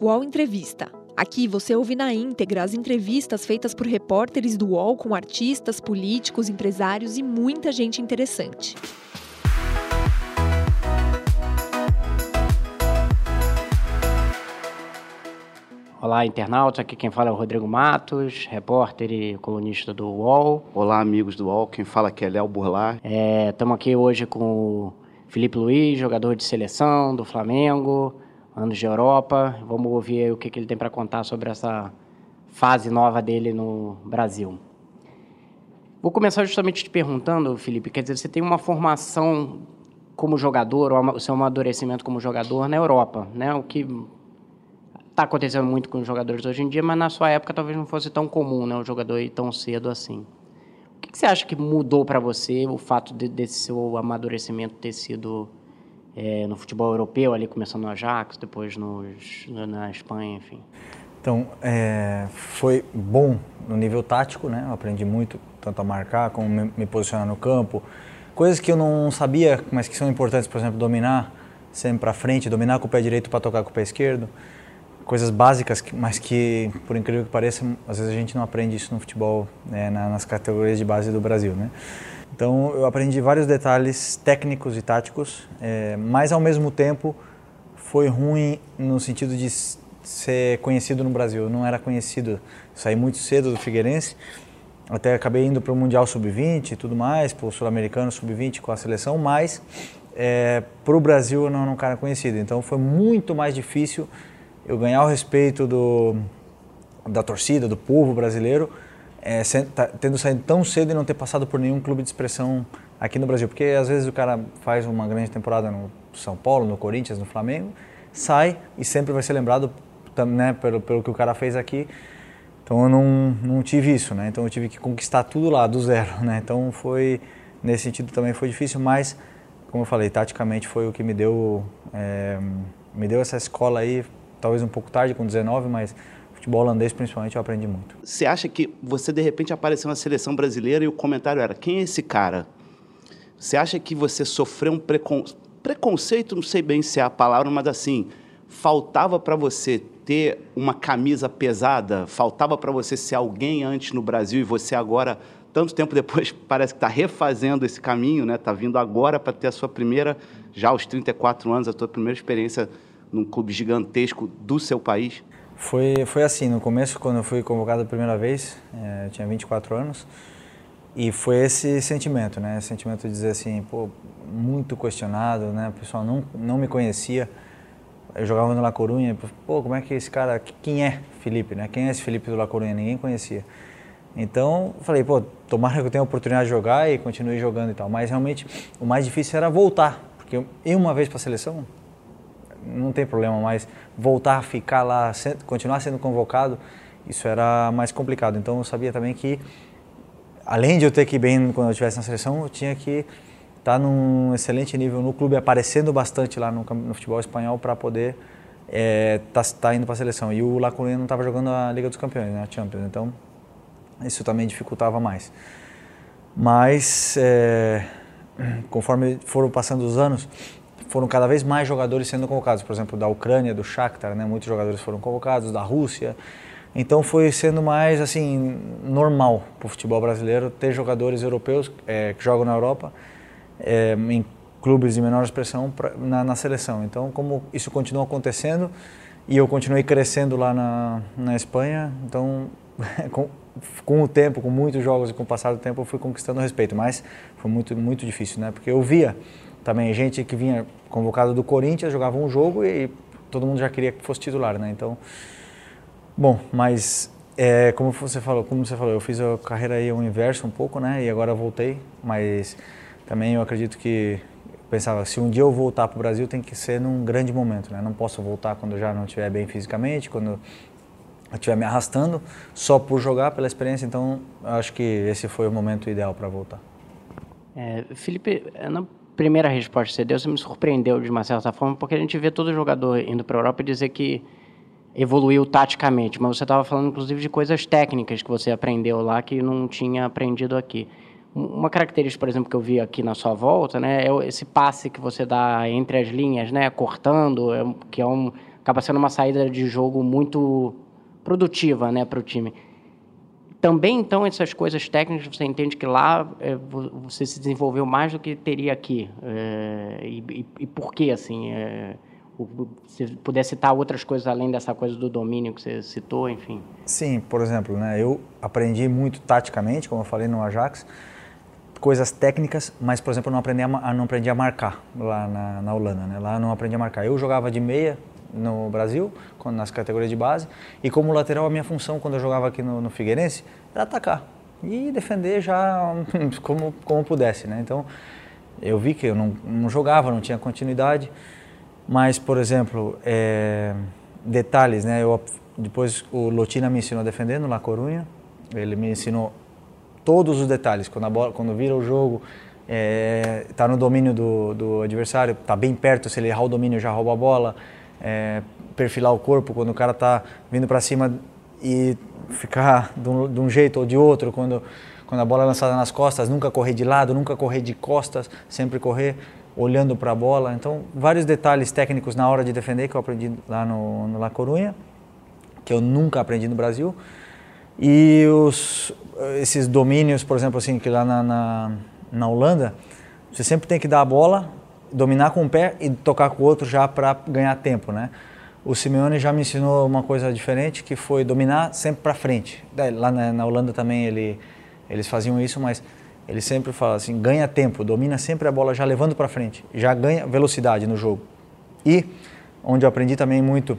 UOL Entrevista. Aqui você ouve na íntegra as entrevistas feitas por repórteres do UOL com artistas, políticos, empresários e muita gente interessante. Olá, internautas. Aqui quem fala é o Rodrigo Matos, repórter e colunista do UOL. Olá, amigos do UOL. Quem fala aqui é Léo Burlar. Estamos é, aqui hoje com o Felipe Luiz, jogador de seleção do Flamengo, anos de Europa. Vamos ouvir o que, que ele tem para contar sobre essa fase nova dele no Brasil. Vou começar justamente te perguntando, Felipe, quer dizer, você tem uma formação como jogador, ou o seu amadurecimento como jogador na Europa, né? O que está acontecendo muito com os jogadores hoje em dia, mas na sua época talvez não fosse tão comum, né, o jogador ir tão cedo assim. O que, que você acha que mudou para você o fato de, desse seu amadurecimento ter sido é, no futebol europeu, ali começando no Ajax, depois nos, na Espanha, enfim? Então, é, foi bom no nível tático, né? Eu aprendi muito, tanto a marcar como me, me posicionar no campo. Coisas que eu não sabia, mas que são importantes, por exemplo, dominar sempre para frente, dominar com o pé direito para tocar com o pé esquerdo coisas básicas, mas que, por incrível que pareça, às vezes a gente não aprende isso no futebol, né, nas categorias de base do Brasil, né? Então, eu aprendi vários detalhes técnicos e táticos, é, mas ao mesmo tempo foi ruim no sentido de ser conhecido no Brasil. Eu não era conhecido, saí muito cedo do Figueirense, até acabei indo para o Mundial Sub-20 e tudo mais, para o Sul-Americano Sub-20 com a seleção, mas é, para o Brasil eu não era um cara conhecido. Então foi muito mais difícil eu ganhar o respeito do, da torcida, do povo brasileiro, é, tá, tendo saído tão cedo e não ter passado por nenhum clube de expressão aqui no Brasil. Porque às vezes o cara faz uma grande temporada no São Paulo, no Corinthians, no Flamengo, sai e sempre vai ser lembrado né, pelo, pelo que o cara fez aqui. Então eu não, não tive isso, né? Então eu tive que conquistar tudo lá, do zero, né? Então foi, nesse sentido também foi difícil, mas, como eu falei, taticamente foi o que me deu, é, me deu essa escola aí talvez um pouco tarde, com 19, mas futebol holandês principalmente eu aprendi muito. Você acha que você de repente apareceu na seleção brasileira e o comentário era: quem é esse cara? Você acha que você sofreu um precon... preconceito, não sei bem se é a palavra, mas assim, faltava para você ter uma camisa pesada? Faltava para você ser alguém antes no Brasil e você agora, tanto tempo depois, parece que está refazendo esse caminho, né? Está vindo agora para ter a sua primeira, já aos 34 anos, a sua primeira experiência num clube gigantesco do seu país? Foi, foi assim, no começo, quando eu fui convocado a primeira vez, é, eu tinha 24 anos, e foi esse sentimento, né? Sentimento de dizer assim, pô, muito questionado, né? O pessoal não, não me conhecia. Eu jogava no La Corunha, pô, como é que esse cara, quem é Felipe, né? Quem é esse Felipe do La Corunha? Ninguém conhecia. Então, falei, pô, tomara que eu tenha a oportunidade de jogar e continue jogando e tal. Mas realmente, o mais difícil era voltar, porque eu uma vez para a seleção, não tem problema, mas voltar a ficar lá, continuar sendo convocado, isso era mais complicado. Então eu sabia também que, além de eu ter que ir bem quando eu estivesse na seleção, eu tinha que estar tá num excelente nível no clube, aparecendo bastante lá no, no futebol espanhol para poder estar é, tá, tá indo para a seleção. E o La Coruña não estava jogando a Liga dos Campeões, né, a Champions, então isso também dificultava mais. Mas, é, conforme foram passando os anos, foram cada vez mais jogadores sendo convocados, por exemplo, da Ucrânia, do Shakhtar, né? muitos jogadores foram convocados, da Rússia. Então foi sendo mais assim normal para o futebol brasileiro ter jogadores europeus é, que jogam na Europa é, em clubes de menor expressão pra, na, na, seleção. Então como isso continua acontecendo e eu continuei crescendo lá na, na Espanha, então com, com o tempo, com muitos jogos e com o passar do tempo eu fui conquistando respeito, mas foi muito muito difícil, né? Porque eu via também gente que vinha convocado do Corinthians, jogava um jogo e todo mundo já queria que fosse titular, né? Então, bom, mas é, como você falou, como você falou, eu fiz a carreira aí o inverso um pouco, né? E agora voltei, mas também eu acredito que pensava, se um dia eu voltar para o Brasil tem que ser num grande momento, né? Não posso voltar quando eu já não estiver bem fisicamente, quando eu estiver me arrastando só por jogar pela experiência. Então, acho que esse foi o momento ideal para voltar. É, Felipe, na primeira resposta que você deu, você me surpreendeu de uma certa forma, porque a gente vê todo jogador indo para a Europa e dizer que evoluiu taticamente, mas você estava falando inclusive de coisas técnicas que você aprendeu lá que não tinha aprendido aqui. Uma característica, por exemplo, que eu vi aqui na sua volta, né, é esse passe que você dá entre as linhas, né, cortando, é que é um acaba sendo uma saída de jogo muito produtiva né, para o time. Também, então, essas coisas técnicas, você entende que lá é, você se desenvolveu mais do que teria aqui. É, e, e, por quê, assim? É, se citar outras coisas além dessa coisa do domínio que você citou, enfim. Sim, por exemplo, né, eu aprendi muito taticamente, como eu falei no Ajax, coisas técnicas, mas, por exemplo, eu não aprendi a, não aprendi a marcar lá na, na Holanda. Né? Lá eu não aprendi a marcar. Eu jogava de meia no Brasil, nas categorias de base, e como lateral a minha função quando eu jogava aqui no, no Figueirense era atacar e defender já como, como pudesse. Né? Então, eu vi que eu não, não jogava, não tinha continuidade, mas, por exemplo, é, detalhes, né? Eu, depois o Lotina me ensinou a defender no La ele me ensinou todos os detalhes. Quando, a bola, quando vira o jogo, é, tá no domínio do, do adversário, está bem perto, se ele errar o domínio já rouba a bola, é, perfilar o corpo quando o cara está vindo para cima e ficar de um, de um, jeito ou de outro, quando, quando a bola é lançada nas costas, nunca correr de lado, nunca correr de costas, sempre correr olhando para a bola. Então, vários detalhes técnicos na hora de defender que eu aprendi lá no, no La Coruña, que eu nunca aprendi no Brasil. E os, esses domínios, por exemplo, assim, que lá na, na, na Holanda, você sempre tem que dar a bola, dominar com o pé e tocar com o outro já para ganhar tempo, né? O Simeone já me ensinou uma coisa diferente, que foi dominar sempre para frente. Lá na, na, Holanda também ele, eles faziam isso, mas ele sempre fala assim, ganha tempo, domina sempre a bola já levando para frente, já ganha velocidade no jogo. E onde eu aprendi também muito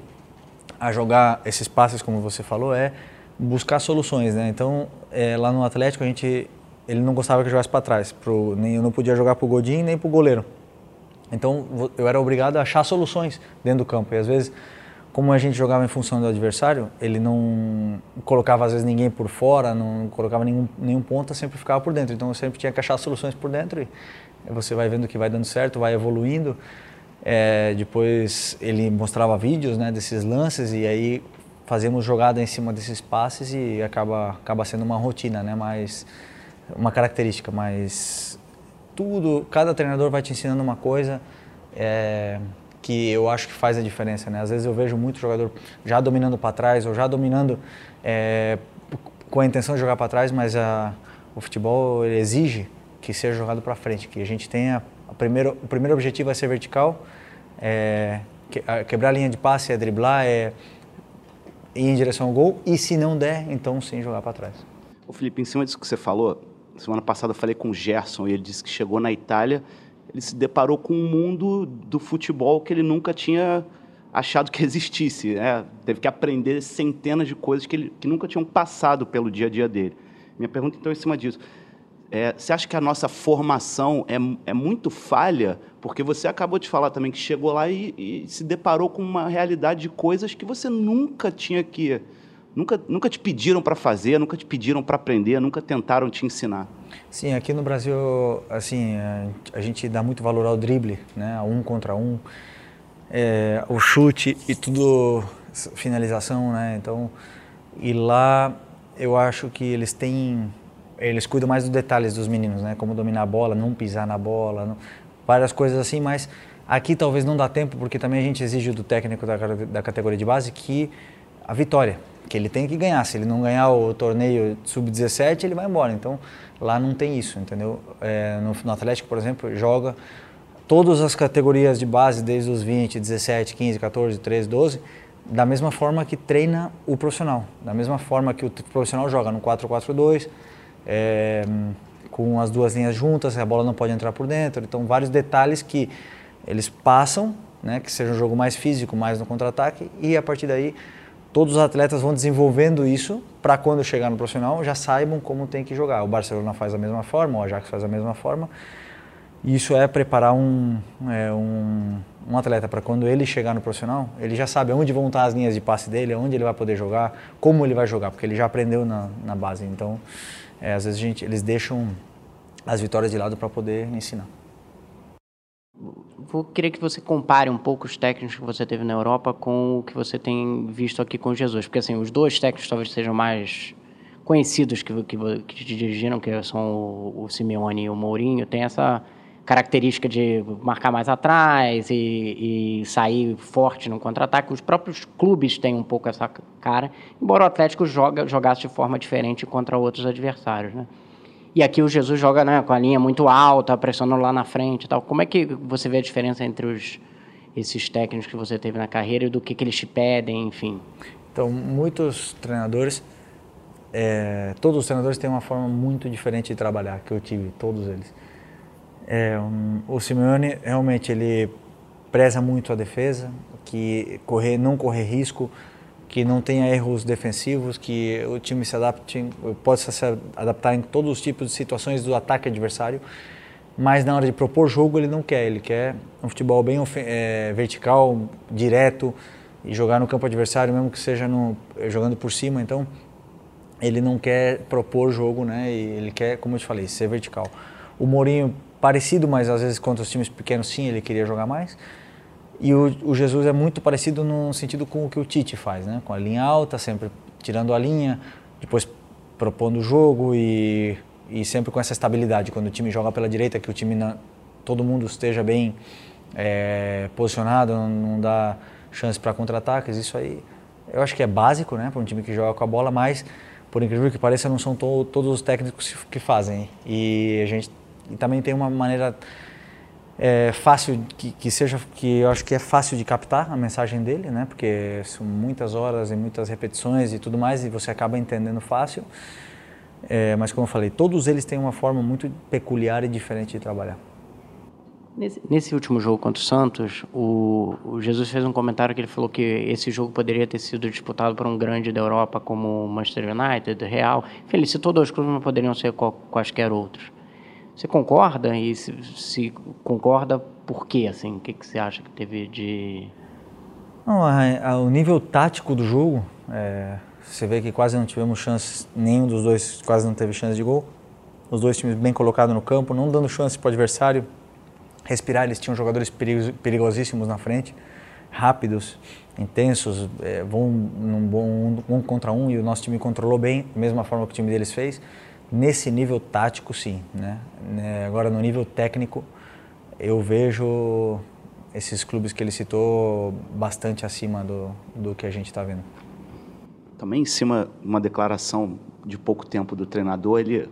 a jogar esses passes, como você falou, é buscar soluções, né? Então, é, lá no Atlético a gente ele não gostava que eu jogasse para trás, pro, nem eu não podia jogar para o Godinho nem para o goleiro. Então, eu era obrigado a achar soluções dentro do campo. E às vezes, como a gente jogava em função do adversário, ele não colocava às vezes ninguém por fora, não colocava nenhum, nenhum ponta, sempre ficava por dentro. Então, eu sempre tinha que achar soluções por dentro e você vai vendo que vai dando certo, vai evoluindo. É, depois ele mostrava vídeos né, desses lances e aí fazemos jogada em cima desses passes e acaba, acaba sendo uma rotina, né? Mas uma característica, mas tudo, cada treinador vai te ensinando uma coisa é, que eu acho que faz a diferença, né? Às vezes eu vejo muito jogador já dominando para trás ou já dominando é, com a intenção de jogar para trás, mas a, o futebol exige que seja jogado para frente, que a gente tenha a primeiro, o primeiro objetivo é ser vertical, é, que, quebrar a linha de passe, é driblar, é ir em direção ao gol e se não der, então sim jogar para trás. O Felipe, em cima disso que você falou, semana passada eu falei com o Gerson e ele disse que chegou na Itália, ele se deparou com um mundo do futebol que ele nunca tinha achado que existisse. Né? Teve que aprender centenas de coisas que, ele, que nunca tinham passado pelo dia a dia dele. Minha pergunta, então, é em cima disso. É, você acha que a nossa formação é, é muito falha? Porque você acabou de falar também que chegou lá e, e se deparou com uma realidade de coisas que você nunca tinha que. Nunca, nunca te pediram para fazer, nunca te pediram para aprender, nunca tentaram te ensinar. Sim, aqui no Brasil, assim, a gente dá muito valor ao drible, né? A um contra um, é, o chute e tudo finalização, né? Então, e lá eu acho que eles têm eles cuidam mais dos detalhes dos meninos, né? Como dominar a bola, não pisar na bola, não, várias coisas assim, mas aqui talvez não dá tempo porque também a gente exige do técnico da, da categoria de base que a vitória, que ele tem que ganhar. Se ele não ganhar o torneio sub-17, ele vai embora. Então lá não tem isso, entendeu? É, no, no Atlético, por exemplo, joga todas as categorias de base, desde os 20, 17, 15, 14, 13, 12, da mesma forma que treina o profissional, da mesma forma que o profissional joga no 4-4-2, é, com as duas linhas juntas, a bola não pode entrar por dentro. Então, vários detalhes que eles passam, né, que seja um jogo mais físico, mais no contra-ataque, e a partir daí todos os atletas vão desenvolvendo isso para quando chegar no profissional já saibam como tem que jogar. O Barcelona faz da mesma forma, o Ajax faz da mesma forma. Isso é preparar um, é, um, um atleta para quando ele chegar no profissional, ele já sabe onde vão estar as linhas de passe dele, onde ele vai poder jogar, como ele vai jogar, porque ele já aprendeu na, na base. Então, é, às vezes gente, eles deixam as vitórias de lado para poder ensinar. Vou querer que você compare um pouco os técnicos que você teve na Europa com o que você tem visto aqui com Jesus, porque assim os dois técnicos talvez sejam mais conhecidos que, que, que te dirigiram, que são o, o Simeone e o Mourinho, tem essa característica de marcar mais atrás e, e sair forte no contra-ataque. Os próprios clubes têm um pouco essa cara, embora o Atlético joga, jogasse de forma diferente contra outros adversários, né? E aqui o Jesus joga né, com a linha muito alta, pressionando lá na frente e tal. Como é que você vê a diferença entre os, esses técnicos que você teve na carreira e do que, que eles te pedem, enfim? Então, muitos treinadores, é, todos os treinadores têm uma forma muito diferente de trabalhar, que eu tive, todos eles. É, um, o Simeone realmente ele preza muito a defesa, que correr, não correr risco, que não tenha erros defensivos, que o time se adapte, possa se adaptar em todos os tipos de situações do ataque adversário. Mas na hora de propor jogo ele não quer, ele quer um futebol bem é, vertical, direto e jogar no campo adversário, mesmo que seja no, jogando por cima. Então ele não quer propor jogo, né? E ele quer, como eu te falei, ser vertical. O Mourinho parecido, mas às vezes contra os times pequenos sim, ele queria jogar mais. E o, o, Jesus é muito parecido no sentido com o que o Tite faz, né? Com a linha alta, sempre tirando a linha, depois propondo o jogo e, e sempre com essa estabilidade. Quando o time joga pela direita, que o time na, todo mundo esteja bem é, posicionado, não, não dá chance para contra-ataques. Isso aí eu acho que é básico, né? Para um time que joga com a bola, mas por incrível que pareça, não são to, todos os técnicos que fazem. E a gente e também tem uma maneira é, fácil que, que, seja que eu acho que é fácil de captar a mensagem dele, né? Porque são muitas horas e muitas repetições e tudo mais e você acaba entendendo fácil. É, mas como eu falei, todos eles têm uma forma muito peculiar e diferente de trabalhar. Nesse, nesse último jogo contra o Santos, o, o, Jesus fez um comentário que ele falou que esse jogo poderia ter sido disputado por um grande da Europa como Manchester United, Real. Enfim, ele citou dois clubes, mas poderiam ser qual, quaisquer outros. Você concorda? E se, se concorda, por quê? Assim, o que, que você acha que teve de... Não, a, a, o nível tático do jogo, é, você vê que quase não tivemos chances, nenhum dos dois quase não teve chance de gol. Os dois times bem colocados no campo, não dando chance para o adversário respirar. Eles tinham jogadores perigosíssimos na frente, rápidos, intensos, é, vão num bom um, um contra um e o nosso time controlou bem, da mesma forma que o time deles fez. Nesse nível tático, sim. Né? né? Agora, no nível técnico, eu vejo esses clubes que ele citou bastante acima do, do que a gente está vendo. Também em cima de uma declaração de pouco tempo do treinador, ele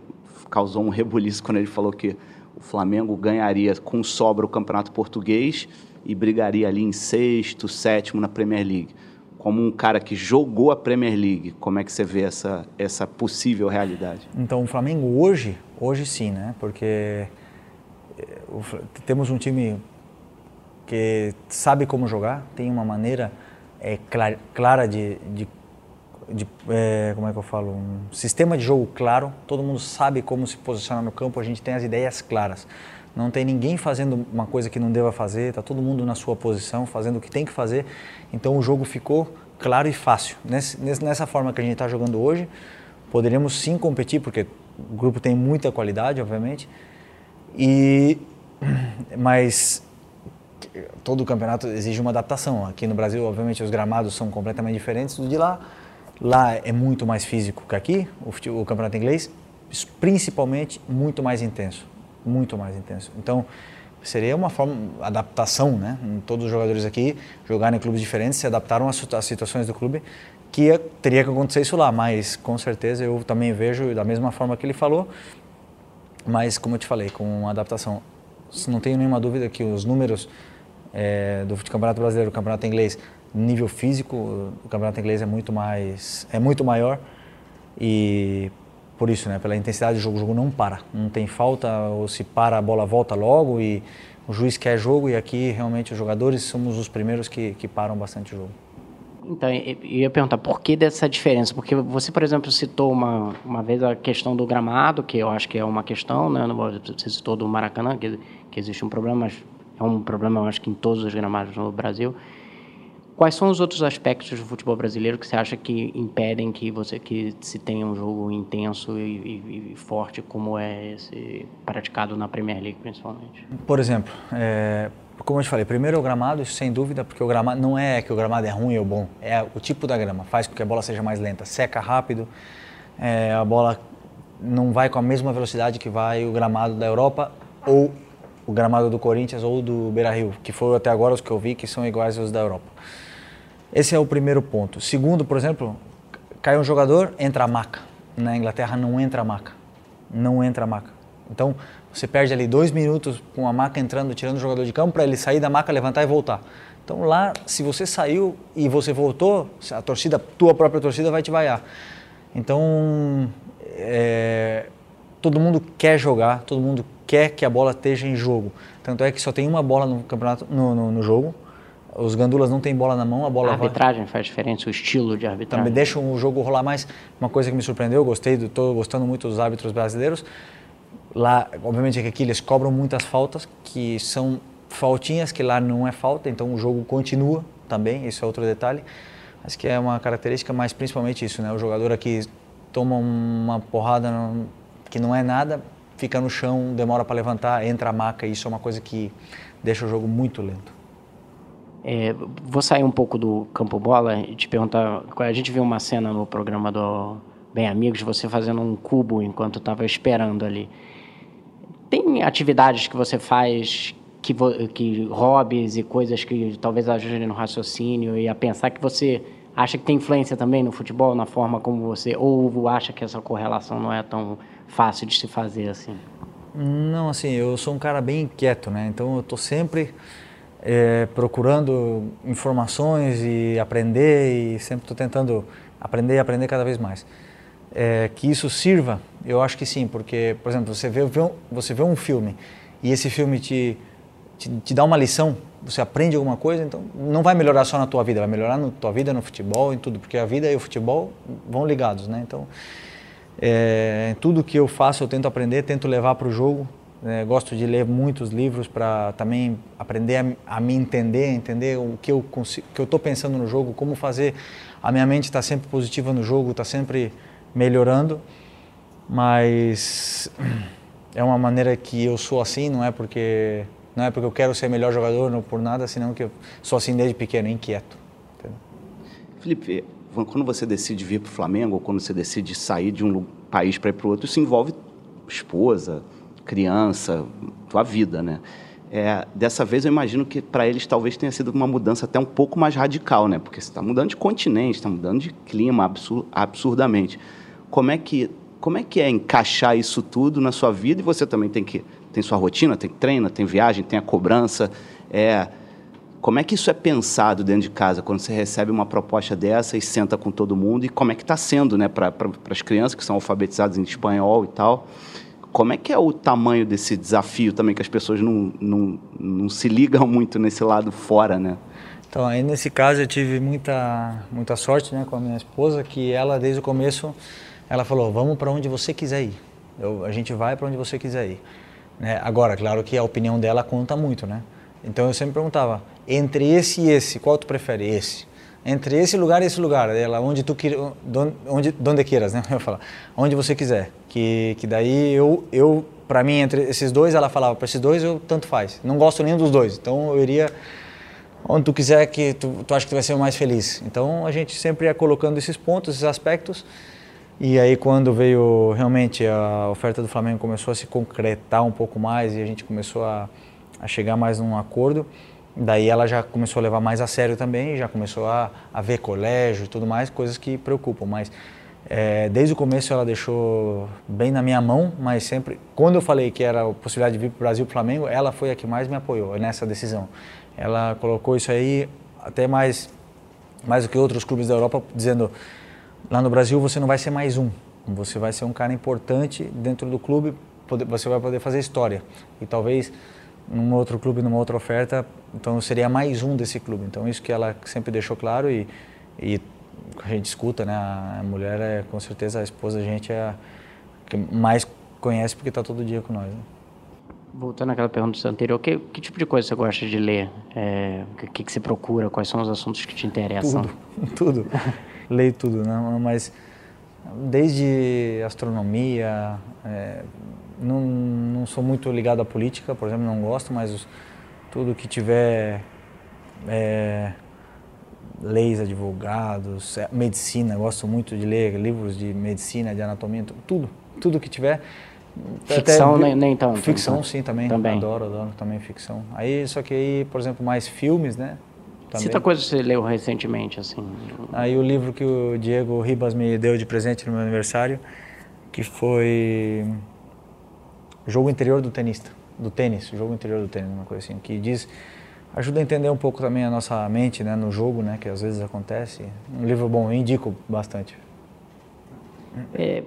causou um rebuliço quando ele falou que o Flamengo ganharia com sobra o Campeonato Português e brigaria ali em sexto, sétimo na Premier League como um cara que jogou a Premier League, como é que você vê essa, essa possível realidade? Então, o Flamengo hoje, hoje sim, né? Porque eh, temos um time que sabe como jogar, tem uma maneira é, clara, clara de, de, de é, como é que eu falo, um sistema de jogo claro. Todo mundo sabe como se posicionar no campo. A gente tem as ideias claras. Não tem ninguém fazendo uma coisa que não deva fazer. Está todo mundo na sua posição, fazendo o que tem que fazer. Então o jogo ficou claro e fácil. nessa forma que a gente está jogando hoje, poderíamos sim competir, porque o grupo tem muita qualidade, obviamente. E mas todo campeonato exige uma adaptação. Aqui no Brasil, obviamente, os gramados são completamente diferentes do de lá. Lá é muito mais físico que aqui, o, o campeonato inglês, principalmente muito mais intenso, muito mais intenso. Então, seria uma forma adaptação, né? Todos os jogadores aqui jogaram em clubes diferentes, se adaptaram às, situações do clube, que teria que acontecer isso lá, mas com certeza eu também vejo da mesma forma que ele falou, mas como eu te falei, com adaptação. Não tenho nenhuma dúvida que os números é, do Campeonato Brasileiro, do Campeonato Inglês, nível físico, o Campeonato Inglês é muito mais, é muito maior e por isso, né? Pela intensidade do jogo, o jogo não para. Não tem falta, ou se para, a bola volta logo e o juiz quer jogo e aqui realmente os jogadores somos os primeiros que, que param bastante o jogo. Então, eu ia perguntar por que dessa diferença? Porque você, por exemplo, citou uma, uma vez a questão do gramado, que eu acho que é uma questão, né? Você citou do Maracanã, que, que existe um problema, mas é um problema, eu acho que em todos os gramados no Brasil. Quais são os outros aspectos do futebol brasileiro que você acha que impedem que você que se tenha um jogo intenso e, e, e forte como é esse praticado na Premier League principalmente? Por exemplo, é, como eu te falei, primeiro o gramado, isso sem dúvida, porque o gramado não é que o gramado é ruim ou bom, é o tipo da grama, faz com que a bola seja mais lenta, seca rápido, é, a bola não vai com a mesma velocidade que vai o gramado da Europa ou o gramado do Corinthians ou do Beira-Rio, que foram até agora os que eu vi que são iguais aos da Europa. Esse é o primeiro ponto. Segundo, por exemplo, cai um jogador, entra a maca. Na Inglaterra não entra a maca. Não entra a maca. Então, você perde ali dois minutos com a maca entrando, tirando o jogador de campo, para ele sair da maca, levantar e voltar. Então lá, se você saiu e você voltou, a torcida, tua própria torcida vai te vaiar. Então, é, todo mundo quer jogar, todo mundo quer que a bola esteja em jogo. Tanto é que só tem uma bola no campeonato, no, no, no jogo. Os gandulas não têm bola na mão, a bola A arbitragem vai... faz diferença, o estilo de arbitragem. Também deixa o jogo rolar mais. Uma coisa que me surpreendeu, gostei, estou gostando muito dos árbitros brasileiros. Lá, obviamente, aqui eles cobram muitas faltas, que são faltinhas, que lá não é falta, então o jogo continua também, isso é outro detalhe. Acho que é uma característica, mas principalmente isso, né? O jogador aqui toma uma porrada que não é nada, fica no chão, demora para levantar, entra a maca, isso é uma coisa que deixa o jogo muito lento. É, vou sair um pouco do campo bola e te perguntar, a gente viu uma cena no programa do Bem Amigos, você fazendo um cubo enquanto estava esperando ali. Tem atividades que você faz que, que hobbies e coisas que talvez ajudem no raciocínio e a pensar que você acha que tem influência também no futebol, na forma como você, ou acha que essa correlação não é tão fácil de se fazer assim? Não, assim, eu sou um cara bem inquieto, né? Então eu estou sempre é, procurando informações e aprender e sempre estou tentando aprender e aprender cada vez mais. É, que isso sirva, eu acho que sim, porque, por exemplo, você vê, você vê um filme e esse filme te, te, te, dá uma lição, você aprende alguma coisa, então não vai melhorar só na tua vida, vai melhorar na tua vida, no futebol, em tudo, porque a vida e o futebol vão ligados, né? Então, é, tudo que eu faço eu tento aprender, tento levar para o jogo. Né? Gosto de ler muitos livros para também aprender a, a, me entender, entender o que eu que eu estou pensando no jogo, como fazer a minha mente estar tá sempre positiva no jogo, está sempre melhorando. Mas é uma maneira que eu sou assim, não é porque não é porque eu quero ser melhor jogador, não por nada, senão que eu sou assim desde pequeno, inquieto. Entendeu? Felipe, quando você decide vir para o Flamengo, ou quando você decide sair de um país para ir para o outro, isso envolve esposa, criança, tua vida, né? É, dessa vez eu imagino que para eles talvez tenha sido uma mudança até um pouco mais radical, né? Porque você está mudando de continente, está mudando de clima absur absurdamente. Como é que como é que é encaixar isso tudo na sua vida e você também tem que tem sua rotina, tem treino, tem viagem, tem a cobrança, é como é que isso é pensado dentro de casa, quando você recebe uma proposta dessa e senta com todo mundo? E como é que está sendo né, para as crianças que são alfabetizadas em espanhol e tal? Como é que é o tamanho desse desafio também, que as pessoas não, não, não se ligam muito nesse lado fora, né? Então, aí nesse caso eu tive muita, muita sorte né, com a minha esposa, que ela desde o começo, ela falou, vamos para onde você quiser ir. Eu, a gente vai para onde você quiser ir. Né? Agora, claro que a opinião dela conta muito, né? Então eu sempre perguntava, entre esse e esse, qual tu prefere? Esse. Entre esse lugar e esse lugar, ela onde tu onde onde queiras, né? Eu falar, onde você quiser. Que que daí eu eu para mim entre esses dois, ela falava, para esses dois eu tanto faz. Não gosto nenhum dos dois. Então eu iria onde tu quiser que tu, tu acha que tu vai ser o mais feliz. Então a gente sempre ia colocando esses pontos, esses aspectos. E aí quando veio realmente a oferta do Flamengo começou a se concretar um pouco mais e a gente começou a, a chegar mais num acordo, Daí ela já começou a levar mais a sério também, já começou a, a ver colégio e tudo mais, coisas que preocupam. Mas é, desde o começo ela deixou bem na minha mão, mas sempre, quando eu falei que era a possibilidade de vir para o Brasil, para o Flamengo, ela foi a que mais me apoiou nessa decisão. Ela colocou isso aí até mais, mais do que outros clubes da Europa, dizendo: lá no Brasil você não vai ser mais um, você vai ser um cara importante dentro do clube, você vai poder fazer história. E talvez num outro clube, numa outra oferta, então eu seria mais um desse clube. Então isso que ela sempre deixou claro e, e a gente escuta, né? A mulher é com certeza a esposa, a gente é a que mais conhece porque está todo dia com nós. Né? Voltando àquela pergunta anterior, que, que tipo de coisa você gosta de ler? É, o que, que você procura? Quais são os assuntos que te interessam? Tudo, tudo. Leio tudo, né? mas desde astronomia, é, não, não sou muito ligado à política, por exemplo, não gosto, mas os, tudo que tiver é, leis, advogados, medicina, gosto muito de ler livros de medicina, de anatomia, tudo, tudo que tiver. Ficção Até, nem, nem tanto. Ficção então. sim também. também. Adoro, adoro também ficção. Aí, só que aí, por exemplo, mais filmes, né? Também. Cita coisas que você leu recentemente, assim. Aí o livro que o Diego Ribas me deu de presente no meu aniversário, que foi Jogo Interior do Tenista, do tênis, Jogo Interior do Tênis, uma coisa assim, que diz ajuda a entender um pouco também a nossa mente, né, no jogo, né, que às vezes acontece. Um livro bom, eu indico bastante. É,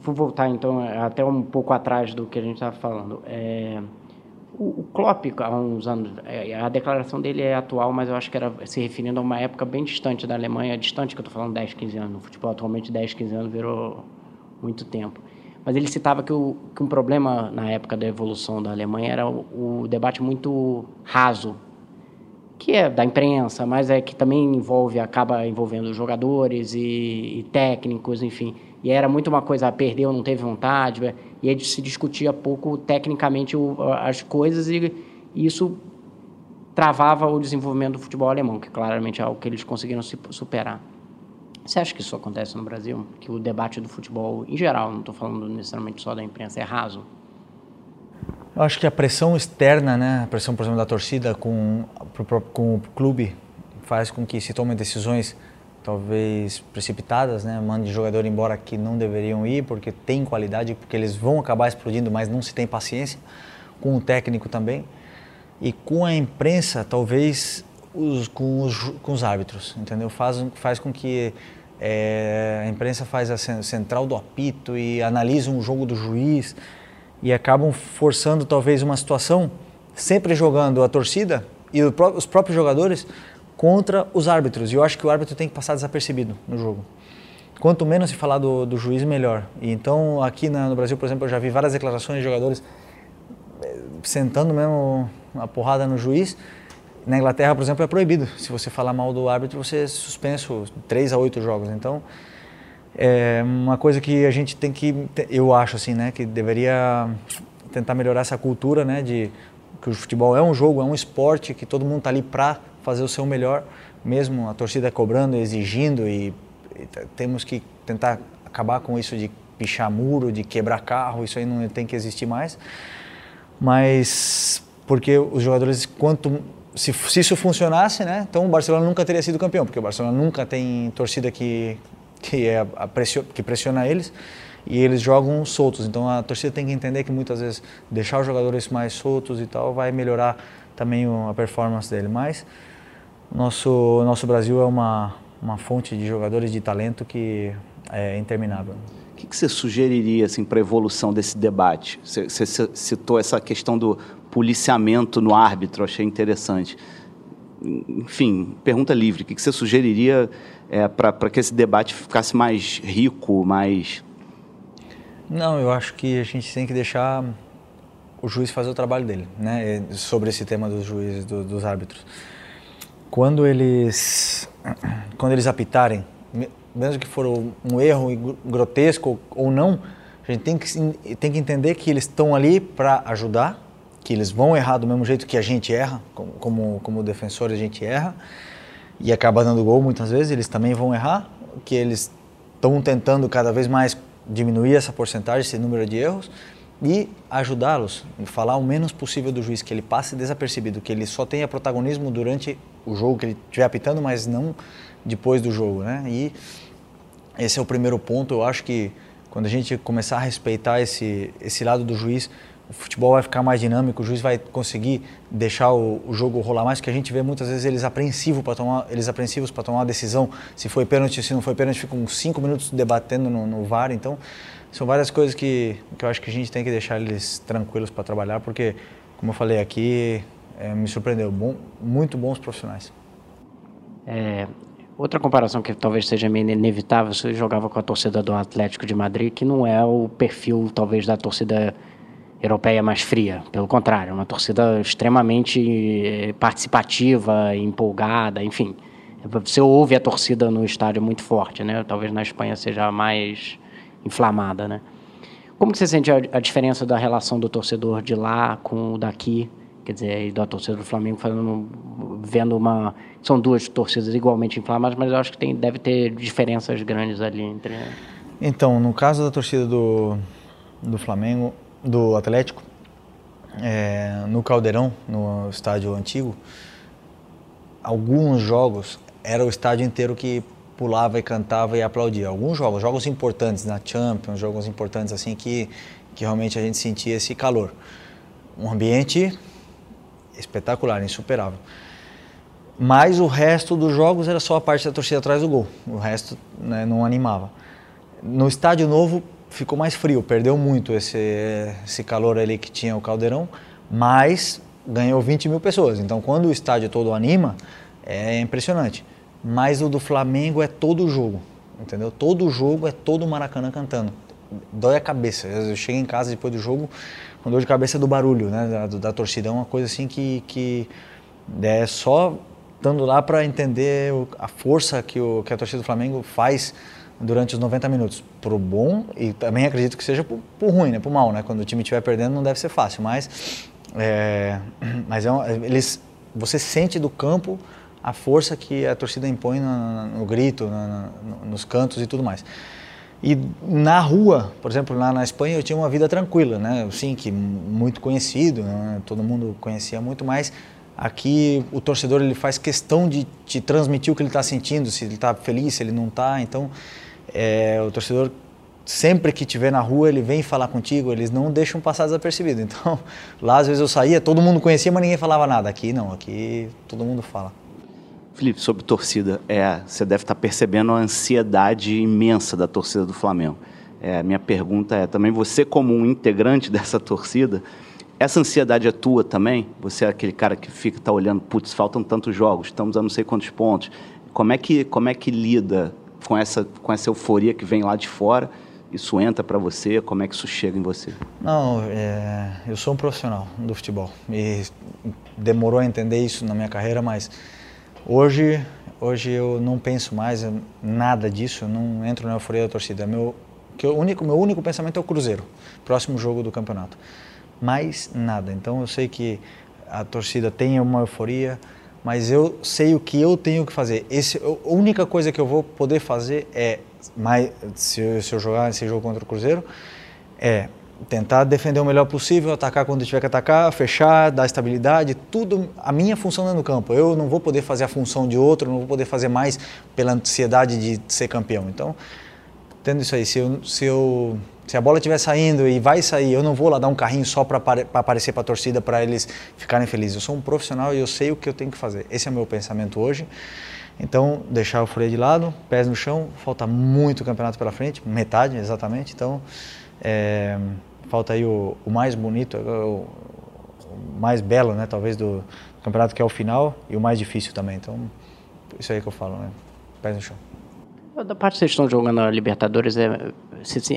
vou voltar então até um pouco atrás do que a gente estava falando. É, o, o Klopp, há uns anos, é, a declaração dele é atual, mas eu acho que era se referindo a uma época bem distante da Alemanha, distante que eu estou falando 10, 15 anos. No futebol, atualmente, 10, 15 anos virou muito tempo. Mas ele citava que, o, que um problema na época da evolução da Alemanha era o, o debate muito raso que é da imprensa, mas é que também envolve, acaba envolvendo jogadores e, e técnicos, enfim. E era muito uma coisa, perdeu, não teve vontade, e aí se discutia pouco tecnicamente o, as coisas e, e isso travava o desenvolvimento do futebol alemão, que claramente é algo que eles conseguiram se superar. Você acha que isso acontece no Brasil? Que o debate do futebol, em geral, não estou falando necessariamente só da imprensa, é raso? Eu acho que a pressão externa, né, a pressão, por exemplo, da torcida com, com o clube faz com que se tomem decisões talvez precipitadas, né, mande jogador embora que não deveriam ir porque tem qualidade, porque eles vão acabar explodindo, mas não se tem paciência. Com o técnico também e com a imprensa, talvez os, com, os, com os árbitros, entendeu? Faz, faz com que é, a imprensa faz a central do apito e analisa um jogo do juiz e acabam forçando talvez uma situação, sempre jogando a torcida e os próprios jogadores contra os árbitros. E eu acho que o árbitro tem que passar desapercebido no jogo. Quanto menos se falar do, do juiz, melhor. E então, aqui na, no Brasil, por exemplo, eu já vi várias declarações de jogadores eh, sentando mesmo a porrada no juiz. Na Inglaterra, por exemplo, é proibido. Se você falar mal do árbitro, você é suspenso 3 a 8 jogos. Então, é uma coisa que a gente tem que, eu acho assim, né, que deveria tentar melhorar essa cultura, né, de que o futebol é um jogo, é um esporte, que todo mundo está ali para fazer o seu melhor, mesmo a torcida cobrando, exigindo e, e temos que tentar acabar com isso de pichar muro, de quebrar carro, isso aí não tem que existir mais. Mas porque os jogadores, quanto se, se isso funcionasse, né, então o Barcelona nunca teria sido campeão, porque o Barcelona nunca tem torcida que que, é pressio, que pressiona eles e eles jogam soltos. Então a torcida tem que entender que muitas vezes deixar os jogadores mais soltos e tal vai melhorar também a performance dele. Mas nosso nosso Brasil é uma uma fonte de jogadores de talento que é interminável. O que, que você sugeriria assim para a evolução desse debate? Você, você citou essa questão do policiamento no árbitro, achei interessante. Enfim, pergunta livre. O que, você sugeriria é, para que esse debate ficasse mais rico, mais. Não, eu acho que a gente tem que deixar o juiz fazer o trabalho dele, né? Sobre esse tema dos juízes, do, dos árbitros. Quando eles, quando eles apitarem, mesmo que for um erro grotesco ou não, a gente tem que, tem que entender que eles estão ali para ajudar, que eles vão errar do mesmo jeito que a gente erra, como, como, defensor a gente erra, e acaba dando gol muitas vezes, eles também vão errar, que eles estão tentando cada vez mais diminuir essa porcentagem, esse número de erros e ajudá-los, falar o menos possível do juiz, que ele passe desapercebido, que ele só tenha protagonismo durante o jogo que ele estiver apitando, mas não depois do jogo, né? E esse é o primeiro ponto, eu acho que quando a gente começar a respeitar esse, esse lado do juiz, o futebol vai ficar mais dinâmico, o juiz vai conseguir deixar o, o jogo rolar mais, porque a gente vê muitas vezes eles apreensivos para tomar, eles apreensivos para tomar uma decisão, se foi pênalti, se não foi pênalti, ficam cinco minutos debatendo no, no VAR, então são várias coisas que, que eu acho que a gente tem que deixar eles tranquilos para trabalhar, porque como eu falei aqui, é, me surpreendeu, bom, muito bons profissionais. É, outra comparação que talvez seja meio inevitável, você jogava com a torcida do Atlético de Madrid, que não é o perfil talvez da torcida europeia mais fria. Pelo contrário, uma torcida extremamente eh, participativa, empolgada, enfim. Você ouve a torcida no estádio muito forte, né? Talvez na Espanha seja mais inflamada, né? Como que você sente a, diferença da relação do torcedor de lá com o daqui? Quer dizer, da torcida do Flamengo fazendo, vendo uma... São duas torcidas igualmente inflamadas, mas eu acho que tem, deve ter diferenças grandes ali entre... Então, no caso da torcida do, do Flamengo, do Atlético, é, no Caldeirão, no estádio antigo, alguns jogos era o estádio inteiro que pulava e cantava e aplaudia. Alguns jogos, jogos importantes na Champions, jogos importantes assim que, que realmente a gente sentia esse calor. Um ambiente espetacular, insuperável. Mas o resto dos jogos era só a parte da torcida atrás do gol. O resto né, não animava. No estádio novo ficou mais frio, perdeu muito esse, esse calor ali que tinha o Caldeirão, mas ganhou 20 mil pessoas. Então quando o estádio todo anima, é impressionante. Mas o do Flamengo é todo jogo, entendeu? Todo jogo é todo o Maracanã cantando. Dói a cabeça. Eu chego em casa depois do jogo com dor de cabeça do barulho, né? Da, da torcida. É uma coisa assim que, que é só estando lá para entender a força que, o, que a torcida do Flamengo faz durante os 90 minutos. Pro bom e também acredito que seja pro, pro ruim, né? Pro mal, né? Quando o time estiver perdendo não deve ser fácil, mas, é, mas é eles, você sente do campo a força que a torcida impõe no, no grito, no, nos cantos e tudo mais. E na rua, por exemplo, lá na Espanha eu tinha uma vida tranquila, né? Sim, que muito conhecido, né? todo mundo conhecia muito, mas aqui o torcedor ele faz questão de te transmitir o que ele está sentindo, se ele está feliz, se ele não está. Então, é, o torcedor sempre que estiver na rua ele vem falar contigo, eles não deixam passar desapercebido. Então, lá às vezes eu saía, todo mundo conhecia, mas ninguém falava nada. Aqui não, aqui todo mundo fala. Felipe, sobre torcida, é, você deve estar percebendo a ansiedade imensa da torcida do Flamengo. É, minha pergunta é, também você como um integrante dessa torcida, essa ansiedade é tua também? Você é aquele cara que fica tá olhando, putz, faltam tantos jogos, estamos a não sei quantos pontos. Como é que, como é que lida com essa, com essa euforia que vem lá de fora? Isso entra para você? Como é que isso chega em você? Não, é, eu sou um profissional do futebol e demorou a entender isso na minha carreira, mas Hoje, hoje eu não penso mais nada disso, eu não entro na euforia da torcida. Meu, que o único, meu único pensamento é o Cruzeiro, próximo jogo do campeonato. Mais nada. Então eu sei que a torcida tem uma euforia, mas eu sei o que eu tenho que fazer. Esse, a única coisa que eu vou poder fazer é, mais, se, se eu jogar esse jogo contra o Cruzeiro, é tentar defender o melhor possível, atacar quando tiver que atacar, fechar, dar estabilidade, tudo a minha função é no campo. Eu não vou poder fazer a função de outro, não vou poder fazer mais pela ansiedade de ser campeão. Então, tendo isso aí, se, eu, se, eu, se a bola estiver saindo e vai sair, eu não vou lá dar um carrinho só para aparecer para a torcida, para eles ficarem felizes. Eu sou um profissional e eu sei o que eu tenho que fazer. Esse é o meu pensamento hoje. Então, deixar o freio de lado, pés no chão, falta muito campeonato pela frente, metade exatamente. Então, é, falta aí o, o mais bonito, o, o, mais belo, né, talvez, do campeonato, que é o final, e o mais difícil também. Então, isso aí que eu falo, né? Pés no chão. Da parte que vocês estão jogando a Libertadores é,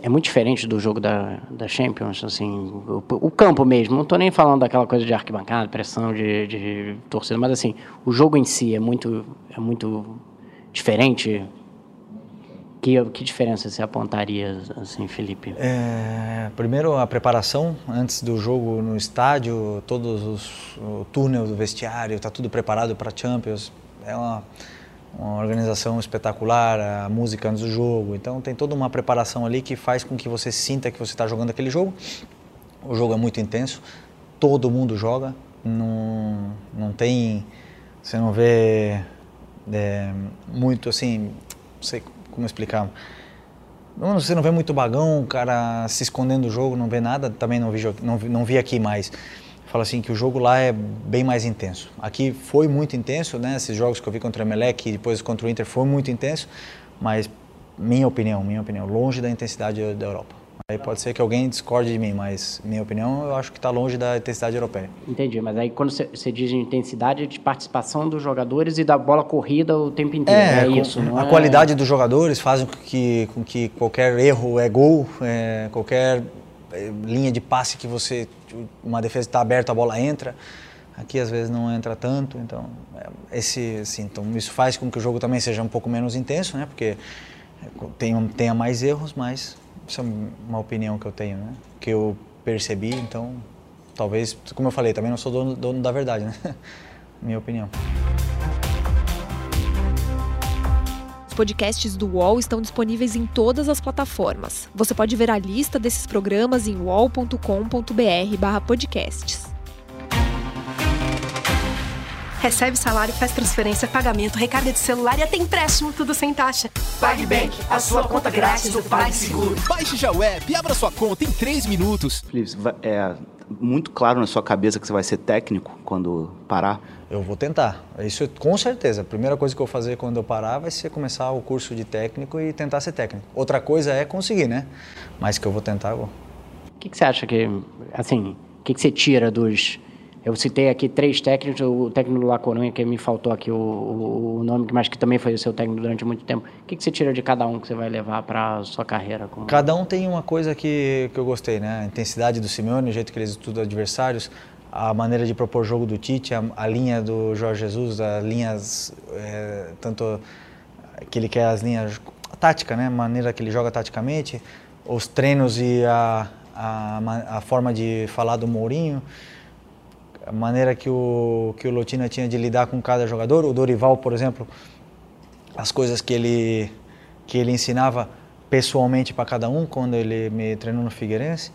é muito diferente do jogo da, da Champions, assim, o, o campo mesmo. Não estou nem falando daquela coisa de arquibancada, pressão de, de torcida, mas assim, o jogo em si é muito, é muito diferente que, que diferença você apontaria, assim, Felipe? É, primeiro, a preparação antes do jogo no estádio, todos os o túnel do vestiário, está tudo preparado para Champions. É uma, uma organização espetacular, a música antes do jogo. Então, tem toda uma preparação ali que faz com que você sinta que você está jogando aquele jogo. O jogo é muito intenso, todo mundo joga, não, não tem. Você não vê é, muito assim, não sei como explicar? Você não vê muito bagão, o cara se escondendo do jogo, não vê nada, também não vi, não, não vi aqui mais. Fala assim que o jogo lá é bem mais intenso. Aqui foi muito intenso, né? Esses jogos que eu vi contra o Emelec e depois contra o Inter foi muito intenso, mas minha opinião, minha opinião, longe da intensidade da Europa. Aí pode ser que alguém discorde de mim, mas minha opinião eu acho que está longe da intensidade europeia. Entendi, mas aí quando você diz intensidade de participação dos jogadores e da bola corrida o tempo inteiro, é, é isso. a é... qualidade dos jogadores faz com que, com que qualquer erro é gol, é, qualquer é, linha de passe que você, uma defesa está aberta, a bola entra. Aqui às vezes não entra tanto, então é, esse, assim, então isso faz com que o jogo também seja um pouco menos intenso, né? Porque tem, tenha mais erros, mas isso é uma opinião que eu tenho, né? Que eu percebi, então talvez, como eu falei, também não sou dono, dono da verdade, né? Minha opinião. Podcasts do UOL estão disponíveis em todas as plataformas. Você pode ver a lista desses programas em uol.com.br/podcasts. Recebe salário, faz transferência, pagamento, recarga de celular e até empréstimo, tudo sem taxa. PagBank, a sua conta grátis do PagSeguro. Baixe já o app e abra sua conta em 3 minutos. Felipe, é muito claro na sua cabeça que você vai ser técnico quando parar? Eu vou tentar. Isso com certeza. A primeira coisa que eu vou fazer quando eu parar vai ser começar o curso de técnico e tentar ser técnico. Outra coisa é conseguir, né? Mas que eu vou tentar, eu vou. O que, que você acha que, assim, o que, que você tira dos eu citei aqui três técnicos, o técnico do La Coruña, que me faltou aqui o, o, nome, mas que também foi o seu técnico durante muito tempo. O que, que você tira de cada um que você vai levar para a sua carreira? Como... Cada um tem uma coisa que, que eu gostei, né? A intensidade do Simeone, o jeito que eles estudam adversários, a maneira de propor jogo do Tite, a, a linha do Jorge Jesus, as linhas, é, tanto que ele quer as linhas, a tática, né? A maneira que ele joga taticamente, os treinos e a, a, a forma de falar do Mourinho a maneira que o, que o Lotina tinha de lidar com cada jogador. O Dorival, por exemplo, as coisas que ele, que ele ensinava pessoalmente para cada um quando ele me treinou no Figueirense.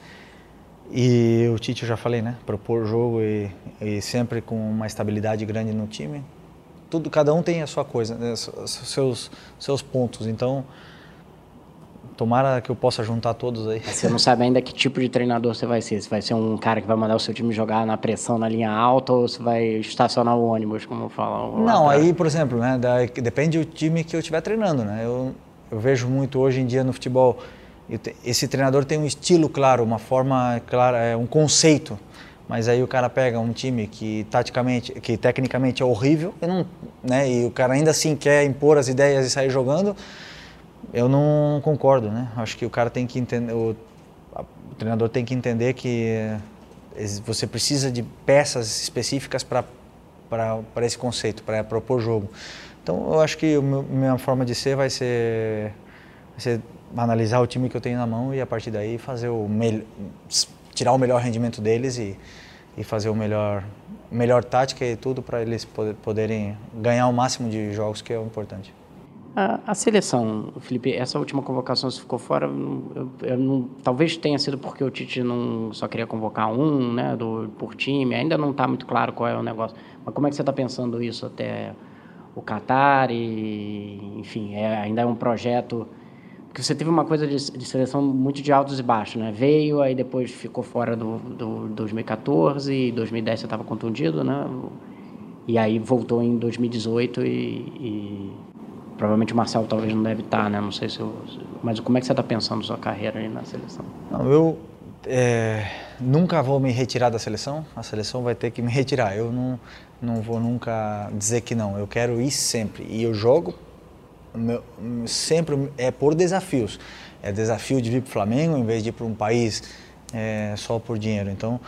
E o Tite, eu já falei, né? Propor jogo e, e sempre com uma estabilidade grande no time. Tudo, cada um tem a sua coisa, né? seus, seus pontos. Então, Tomara que eu possa juntar todos aí. Você não sabe ainda que tipo de treinador você vai ser. Se vai ser um cara que vai mandar o seu time jogar na pressão na linha alta ou se vai estacionar o ônibus, como falam. Não, aí, por exemplo, né, depende do time que eu estiver treinando. Né? Eu, eu vejo muito hoje em dia no futebol, esse treinador tem um estilo claro, uma forma clara, é um conceito. Mas aí o cara pega um time que taticamente, que tecnicamente é horrível, e, não, né, e o cara ainda assim quer impor as ideias e sair jogando eu não concordo, né? Acho que o cara tem que entender, o, o treinador tem que entender que você precisa de peças específicas para para esse conceito, para propor jogo. Então, eu acho que a minha forma de ser vai ser, vai ser analisar o time que eu tenho na mão e a partir daí fazer o tirar o melhor rendimento deles e, e fazer o melhor melhor tática e tudo para eles poderem ganhar o máximo de jogos que é o importante. A, a, seleção, Felipe, essa última convocação se ficou fora, eu, eu não, talvez tenha sido porque o Tite não só queria convocar um, né, do, por time, ainda não está muito claro qual é o negócio. Mas como é que você está pensando isso até o Qatar e, enfim, é, ainda é um projeto porque você teve uma coisa de, de, seleção muito de altos e baixos, né? Veio, aí depois ficou fora do, do 2014, e 2010 você estava contundido, né? E aí voltou em 2018 e, e Provavelmente o Marcelo talvez não deve estar, né? Não sei se eu, mas como é que você está pensando sua carreira aí na seleção? Não, eu é, nunca vou me retirar da seleção. A seleção vai ter que me retirar. Eu não, não vou nunca dizer que não. Eu quero ir sempre e eu jogo meu, sempre é por desafios. É desafio de vir para o Flamengo em vez de ir para um país é, só por dinheiro. Então,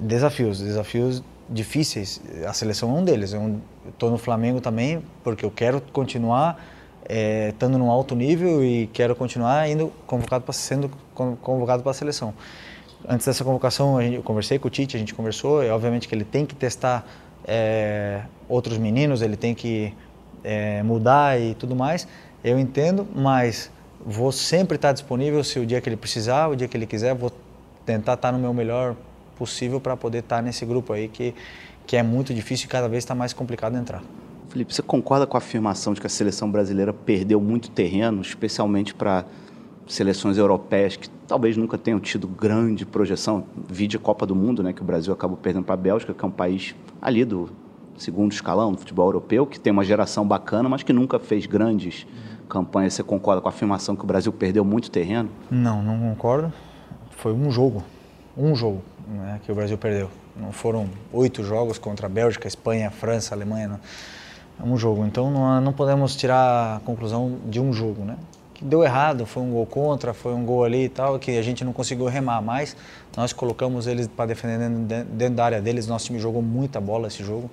desafios, desafios difíceis. A seleção é um deles. Eu estou no Flamengo também porque eu quero continuar é, estando num alto nível e quero continuar indo convocado para sendo convocado para a seleção. Antes dessa convocação, gente, eu conversei com o Tite, a gente conversou. E obviamente que ele tem que testar é, outros meninos, ele tem que é, mudar e tudo mais. Eu entendo, mas vou sempre estar disponível se o dia que ele precisar, o dia que ele quiser, vou tentar estar no meu melhor possível para poder estar nesse grupo aí que, que é muito difícil e cada vez está mais complicado entrar. Felipe, você concorda com a afirmação de que a seleção brasileira perdeu muito terreno, especialmente para seleções europeias que talvez nunca tenham tido grande projeção, vide a Copa do Mundo, né, que o Brasil acabou perdendo para a Bélgica, que é um país ali do segundo escalão do futebol europeu, que tem uma geração bacana, mas que nunca fez grandes campanhas. Você concorda com a afirmação que o Brasil perdeu muito terreno? Não, não concordo. Foi um jogo, um jogo né, que o Brasil perdeu. Não foram oito jogos contra a Bélgica, Espanha, França, Alemanha. Não. É um jogo. Então não, não podemos tirar a conclusão de um jogo, né? Que deu errado, foi um gol contra, foi um gol ali e tal, que a gente não conseguiu remar mais. Nós colocamos eles para defender dentro da área deles. Nosso time jogou muita bola esse jogo.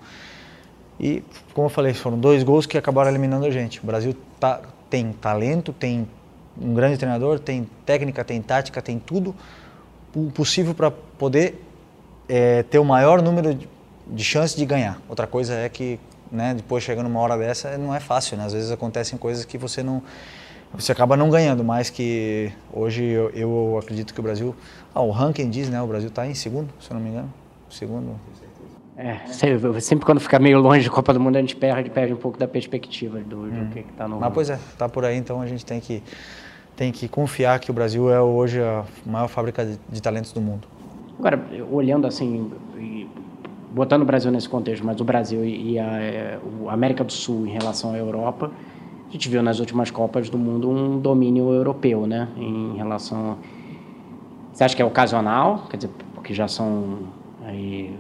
E, como eu falei, foram dois gols que acabaram eliminando a gente. O Brasil tá, tem talento, tem um grande treinador, tem técnica, tem tática, tem tudo possível para poder é, ter o maior número de, de chances de ganhar. Outra coisa é que né? Depois chegando uma hora dessa, não é fácil, né? Às vezes acontecem coisas que você não você acaba não ganhando, mas que hoje eu, eu acredito que o Brasil, ah, o ranking diz, né? O Brasil está em segundo, se eu não me engano, segundo. É, sempre quando fica meio longe da Copa do Mundo a gente perde, perde um pouco da perspectiva do, do hum. que está no. Mas pois é, está por aí, então a gente tem que tem que confiar que o Brasil é hoje a maior fábrica de, de talentos do mundo. Agora, olhando assim, botando o Brasil nesse contexto, mas o Brasil e a, é, a América do Sul em relação à Europa, a gente viu nas últimas Copas do Mundo um domínio europeu, né? Em relação. Você acha que é ocasional? Quer dizer, porque já são aí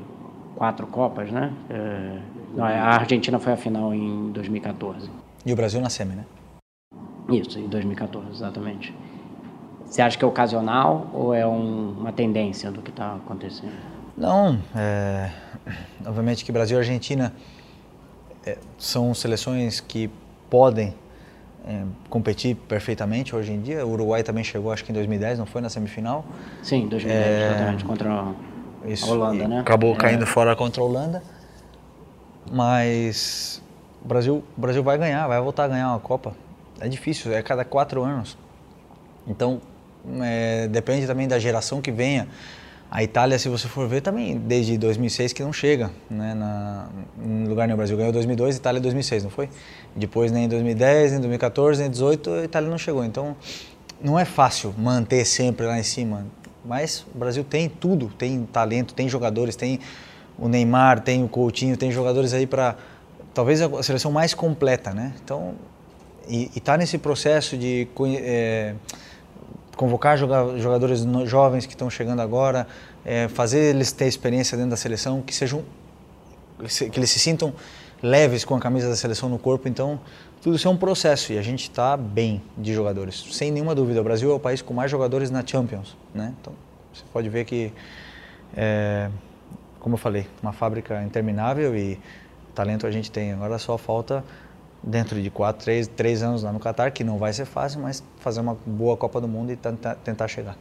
quatro Copas, né? É... a Argentina foi a final em 2014. E o Brasil na semi, né? Isso, em 2014, exatamente. Você acha que é ocasional ou é um, uma tendência do que está acontecendo? Não, é, obviamente que Brasil e Argentina é, são seleções que podem é, competir perfeitamente hoje em dia. O Uruguai também chegou, acho que em 2010, não foi na semifinal? Sim, 2010, é, exatamente, contra isso, a Holanda, né? Acabou é. caindo fora contra a Holanda. Mas o Brasil, o Brasil vai ganhar, vai voltar a ganhar uma Copa. É difícil, é cada quatro anos. Então, é, depende também da geração que venha. A Itália, se você for ver, também desde 2006 que não chega, né? Na, no lugar no Brasil ganhou 2002, Itália 2006, não foi? Depois nem em 2010, nem em 2014, nem em 2018 a Itália não chegou. Então não é fácil manter sempre lá em cima. Mas o Brasil tem tudo, tem talento, tem jogadores, tem o Neymar, tem o Coutinho, tem jogadores aí para talvez a seleção mais completa, né? Então e está nesse processo de é, convocar jogadores jovens que estão chegando agora, é, fazer eles ter experiência dentro da seleção, que sejam que eles se sintam leves com a camisa da seleção no corpo. Então, tudo isso é um processo e a gente está bem de jogadores, sem nenhuma dúvida. O Brasil é o país com mais jogadores na Champions, né? Então, você pode ver que, é, como eu falei, uma fábrica interminável e talento a gente tem. Agora só falta dentro de quatro, três, três anos lá no Catar, que não vai ser fácil, mas fazer uma boa Copa do Mundo e tentar, tentar chegar.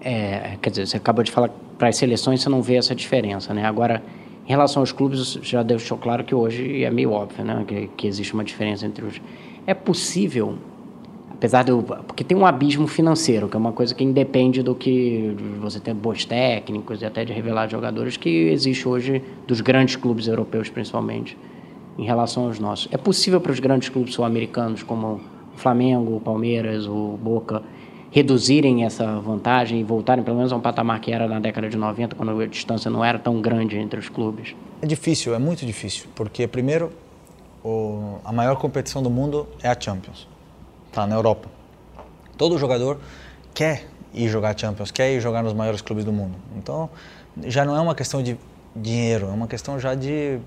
É, quer dizer, você acabou de falar para as seleções você não vê essa diferença, né? Agora, em relação aos clubes, já deixou claro que hoje é meio óbvio, né? Que, que existe uma diferença entre os. É possível, apesar de. Porque tem um abismo financeiro, que é uma coisa que independe do que você tem bons técnicos e até de revelar jogadores, que existe hoje dos grandes clubes europeus, principalmente em relação aos nossos. É possível para os grandes clubes sul-americanos, como o Flamengo, o Palmeiras, o Boca, reduzirem essa vantagem e voltarem pelo menos a um patamar que era na década de 90, quando a distância não era tão grande entre os clubes? É difícil, é muito difícil, porque primeiro o, a maior competição do mundo é a Champions, tá na Europa. Todo jogador quer ir jogar Champions, quer ir jogar nos maiores clubes do mundo. Então já não é uma questão de dinheiro, é uma questão já de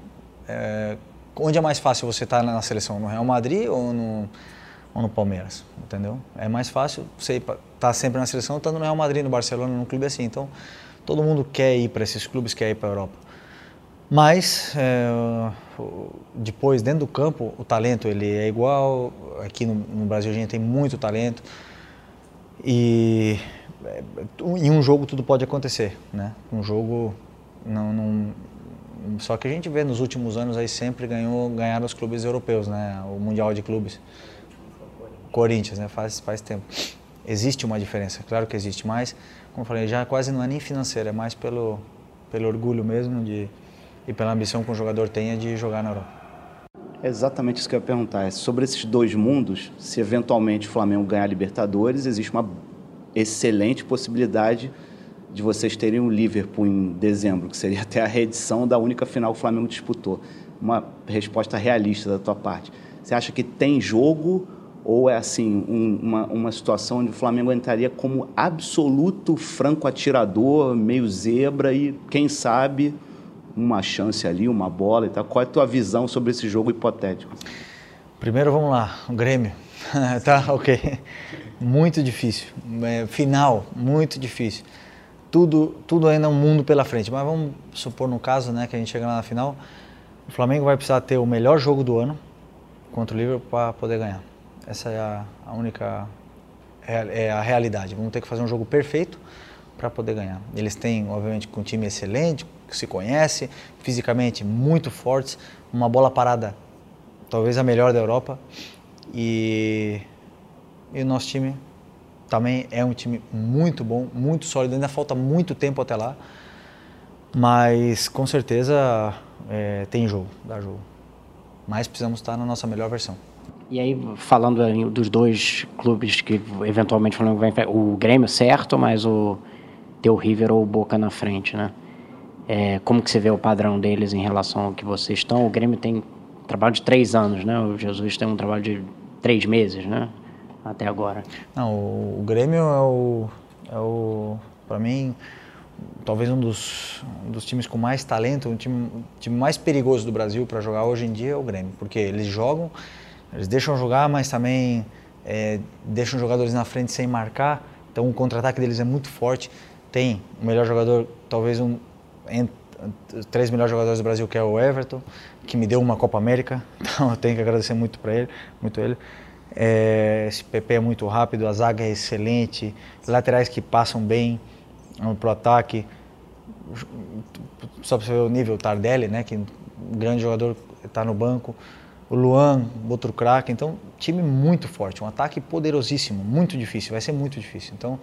é, onde é mais fácil você estar tá na seleção? No Real Madrid ou no, ou no Palmeiras? Entendeu? É mais fácil você estar tá sempre na seleção estando no Real Madrid, no Barcelona, num clube assim. Então, todo mundo quer ir para esses clubes, quer ir para a Europa. Mas, é, depois, dentro do campo, o talento ele é igual. Aqui no, no Brasil a gente tem muito talento. E é, em um jogo tudo pode acontecer, né? Um jogo não, não, só que a gente vê nos últimos anos aí sempre ganhou, ganharam os clubes europeus, né? O Mundial de Clubes. Corinthians, né? Faz, faz tempo. Existe uma diferença, claro que existe, mas, como eu falei, já quase não é nem financeira, é mais pelo, pelo orgulho mesmo de, e pela ambição que o jogador tenha de jogar na Europa. É exatamente isso que eu ia perguntar. É sobre esses dois mundos, se eventualmente o Flamengo ganhar a Libertadores, existe uma excelente possibilidade de vocês terem o Liverpool em dezembro, que seria até a reedição da única final que o Flamengo disputou. Uma resposta realista da tua parte. Você acha que tem jogo ou é assim um, uma, uma situação onde o Flamengo entraria como absoluto franco atirador, meio zebra e quem sabe uma chance ali, uma bola e tal? Qual é a tua visão sobre esse jogo hipotético? Primeiro vamos lá, o Grêmio. tá, ok. Muito difícil. É, final, muito difícil tudo, tudo ainda é um mundo pela frente. Mas vamos supor no caso, né, que a gente chega lá na final, o Flamengo vai precisar ter o melhor jogo do ano contra o Liverpool para poder ganhar. Essa é a, a única é, a realidade. Vamos ter que fazer um jogo perfeito para poder ganhar. Eles têm, obviamente, um time excelente, se conhece, fisicamente muito fortes, uma bola parada talvez a melhor da Europa e, e o nosso time também é um time muito bom, muito sólido, ainda falta muito tempo até lá, mas com certeza é, tem jogo, dá jogo. Mas precisamos estar na nossa melhor versão. E aí, falando dos dois clubes que eventualmente o Flamengo vai o Grêmio certo, mas o teu River ou o Boca na frente, né? É, como que você vê o padrão deles em relação ao que vocês estão? O Grêmio tem trabalho de três anos, né? O Jesus tem um trabalho de três meses, né? Até agora. Não, o, Grêmio é o, é o para mim, talvez um dos, um dos times com mais talento, um time, time mais perigoso do Brasil para jogar hoje em dia é o Grêmio, porque eles jogam, eles deixam jogar, mas também é, deixam jogadores na frente sem marcar, então o contra-ataque deles é muito forte. Tem o melhor jogador, talvez um três melhores jogadores do Brasil, que é o Everton, que me deu uma Copa América, então eu tenho que agradecer muito para ele, muito ele. É, esse PP é muito rápido, a zaga é excelente, laterais que passam bem para o ataque. Só para você ver o nível, o Tardelli, né, que um grande jogador está no banco. O Luan, outro craque. Então, time muito forte, um ataque poderosíssimo, muito difícil, vai ser muito difícil. Então,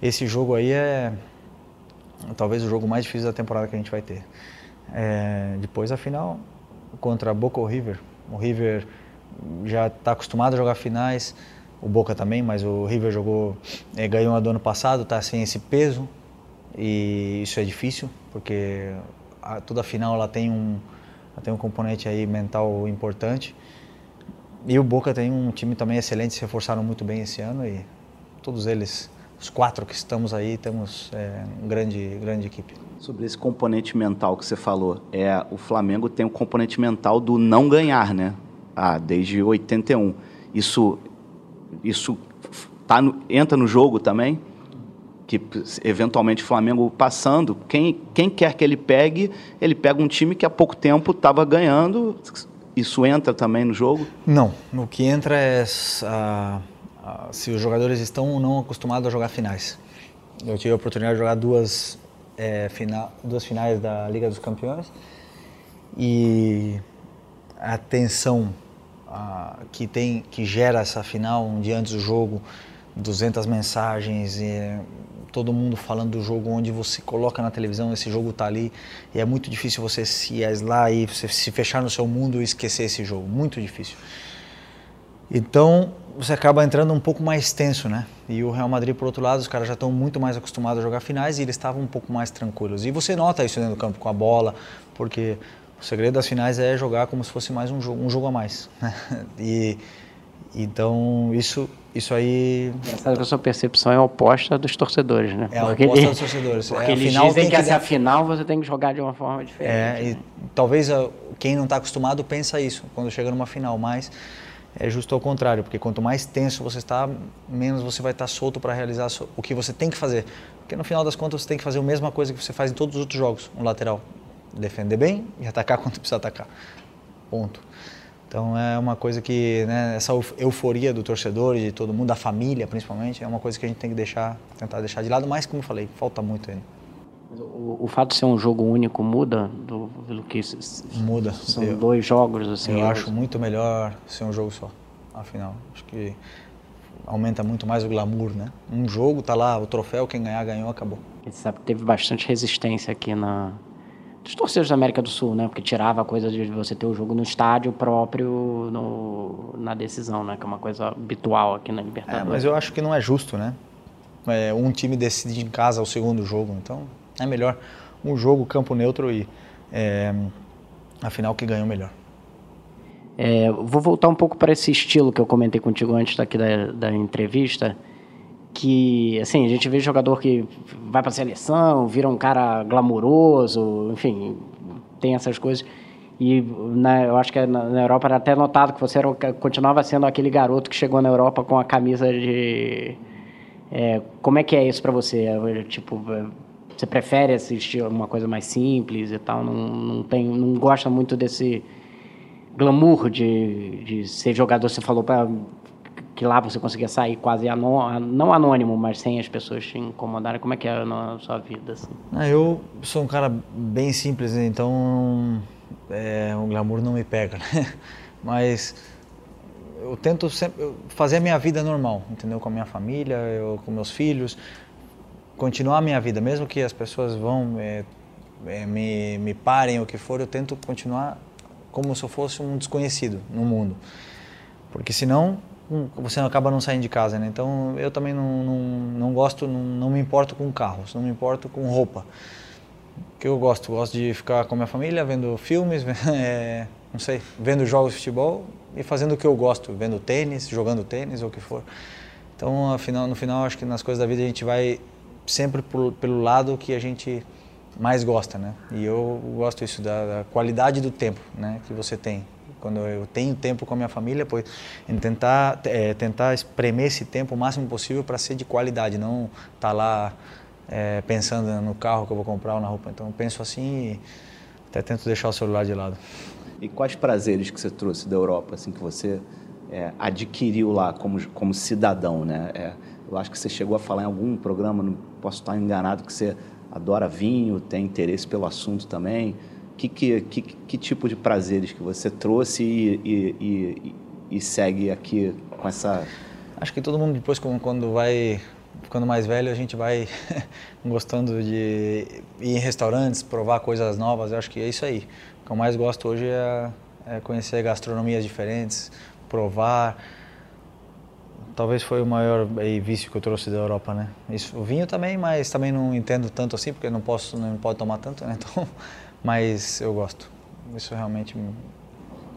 esse jogo aí é talvez o jogo mais difícil da temporada que a gente vai ter. É, depois, a final contra Boca ou River. O River já está acostumado a jogar finais, o Boca também, mas o River jogou, é, ganhou a do ano passado, está sem esse peso e isso é difícil porque a, toda final ela tem um tem um componente aí mental importante e o Boca tem um time também excelente, se reforçaram muito bem esse ano e todos eles os quatro que estamos aí temos é, uma grande, grande equipe. Sobre esse componente mental que você falou, é o Flamengo tem um componente mental do não ganhar, né? Ah, desde 81. Isso, isso tá no, entra no jogo também? Que eventualmente o Flamengo passando, quem, quem quer que ele pegue, ele pega um time que há pouco tempo estava ganhando. Isso entra também no jogo? Não. O que entra é. Uh se os jogadores estão ou não acostumados a jogar finais. Eu tive a oportunidade de jogar duas, é, duas finais da Liga dos Campeões e a tensão a, que tem que gera essa final um dia antes do jogo 200 mensagens e todo mundo falando do jogo onde você coloca na televisão esse jogo tá ali e é muito difícil você se aislar e se fechar no seu mundo e esquecer esse jogo muito difícil então você acaba entrando um pouco mais tenso, né? E o Real Madrid, por outro lado, os caras já estão muito mais acostumados a jogar finais e eles estavam um pouco mais tranquilos. E você nota isso dentro do campo com a bola, porque o segredo das finais é jogar como se fosse mais um jogo, um jogo a mais. Né? E então isso isso aí. Essa sua percepção é oposta dos torcedores, né? É a oposta dos torcedores. Porque é, eles final dizem que, que a final você tem que jogar de uma forma diferente. É, né? e talvez quem não está acostumado pensa isso quando chega numa final, mas é justo ao contrário, porque quanto mais tenso você está, menos você vai estar solto para realizar o que você tem que fazer. Porque no final das contas você tem que fazer a mesma coisa que você faz em todos os outros jogos, um lateral. Defender bem e atacar quando precisa atacar. Ponto. Então é uma coisa que, né, essa euforia do torcedor e de todo mundo, da família principalmente, é uma coisa que a gente tem que deixar, tentar deixar de lado, mas como eu falei, falta muito ainda. O, o, fato de ser um jogo único muda do, do que muda. São eu, dois jogos assim. Eu acho muito melhor ser um jogo só. Afinal, acho que aumenta muito mais o glamour, né? Um jogo tá lá, o troféu quem ganhar ganhou, acabou. Você sabe que teve bastante resistência aqui na dos torcedores da América do Sul, né? Porque tirava a coisa de você ter o jogo no estádio próprio no, na decisão, né? Que é uma coisa habitual aqui na Libertadores. É, mas eu acho que não é justo, né? É, um time decide em casa o segundo jogo, então é melhor um jogo campo neutro e é, afinal que ganhou melhor. É, vou voltar um pouco para esse estilo que eu comentei contigo antes daqui da, da entrevista, que assim a gente vê jogador que vai para a seleção, vira um cara glamouroso, enfim, tem essas coisas. E na, eu acho que na, na, Europa era até notado que você era, continuava sendo aquele garoto que chegou na Europa com a camisa de. É, como é que é isso para você? É, tipo, você prefere assistir uma coisa mais simples e tal? Não, não, tem, não gosta muito desse glamour de, de ser jogador? Você falou para que lá você conseguia sair quase anô, não anônimo, mas sem as pessoas te incomodarem. Como é que é na sua vida? Assim? Ah, eu sou um cara bem simples, né? então é, o glamour não me pega, né? Mas eu tento sempre fazer a minha vida normal, entendeu? Com a minha família, eu, com meus filhos, continuar a minha vida, mesmo que as pessoas vão é, é, me, me parem o que for, eu tento continuar como se eu fosse um desconhecido no mundo, porque senão você acaba não saindo de casa, né? Então eu também não, não, não gosto, não, não, me importo com carros, não me importo com roupa. O que eu gosto? Gosto de ficar com a minha família, vendo filmes, é, não sei, vendo jogos de futebol e fazendo o que eu gosto, vendo tênis, jogando tênis ou o que for. Então, afinal, no final, acho que nas coisas da vida a gente vai sempre por, pelo lado que a gente mais gosta, né? E eu gosto isso da, da qualidade do tempo, né, que você tem quando eu tenho tempo com a minha família, pois tentar é, tentar espremer esse tempo o máximo possível para ser de qualidade, não estar tá lá é, pensando no carro que eu vou comprar ou na roupa. Então eu penso assim e até tento deixar o celular de lado. E quais prazeres que você trouxe da Europa, assim que você é, adquiriu lá como como cidadão, né? É, eu acho que você chegou a falar em algum programa, não posso estar enganado, que você adora vinho, tem interesse pelo assunto também que, que, que, que tipo de prazeres que você trouxe e, e, e, e, segue aqui com essa... Acho que todo mundo depois, quando vai ficando mais velho, a gente vai gostando de ir em restaurantes, provar coisas novas. Eu acho que é isso aí. O que eu mais gosto hoje é, é conhecer gastronomias diferentes, provar. Talvez foi o maior vício que eu trouxe da Europa, né? Isso, o vinho também, mas também não entendo tanto assim, porque não posso, não pode tomar tanto, né? Então mas eu gosto. Isso realmente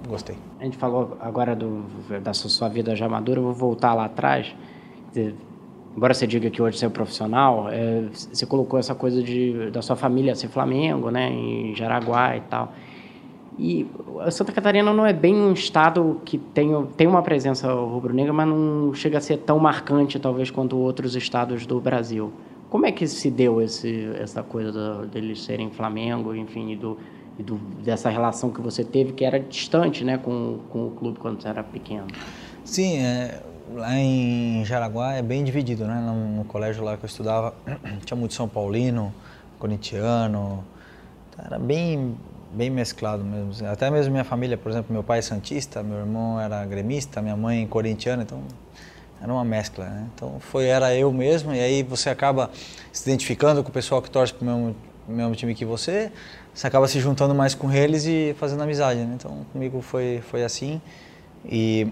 gostei. A gente falou agora do, da sua vida já madura, eu vou voltar lá atrás. Embora você diga que hoje você é profissional, é, você colocou essa coisa de, da sua família ser Flamengo, né, em Jaraguá e tal. E Santa Catarina não é bem um estado que tem, tem uma presença rubro-negra, mas não chega a ser tão marcante, talvez, quanto outros estados do Brasil. Como é que se deu esse, essa coisa deles serem Flamengo, enfim, e, do, e do, dessa relação que você teve, que era distante né, com, com o clube quando você era pequeno? Sim, é, lá em Jaraguá é bem dividido, né? No, no, colégio lá que eu estudava, tinha muito São Paulino, corintiano, era bem, bem mesclado mesmo. Até mesmo minha família, por exemplo, meu pai é santista, meu irmão era gremista, minha mãe corintiana, então era uma mescla, né? Então foi era eu mesmo e aí você acaba se identificando com o pessoal que torce para o mesmo, mesmo time que você, você acaba se juntando mais com eles e fazendo amizade, né? Então comigo foi foi assim e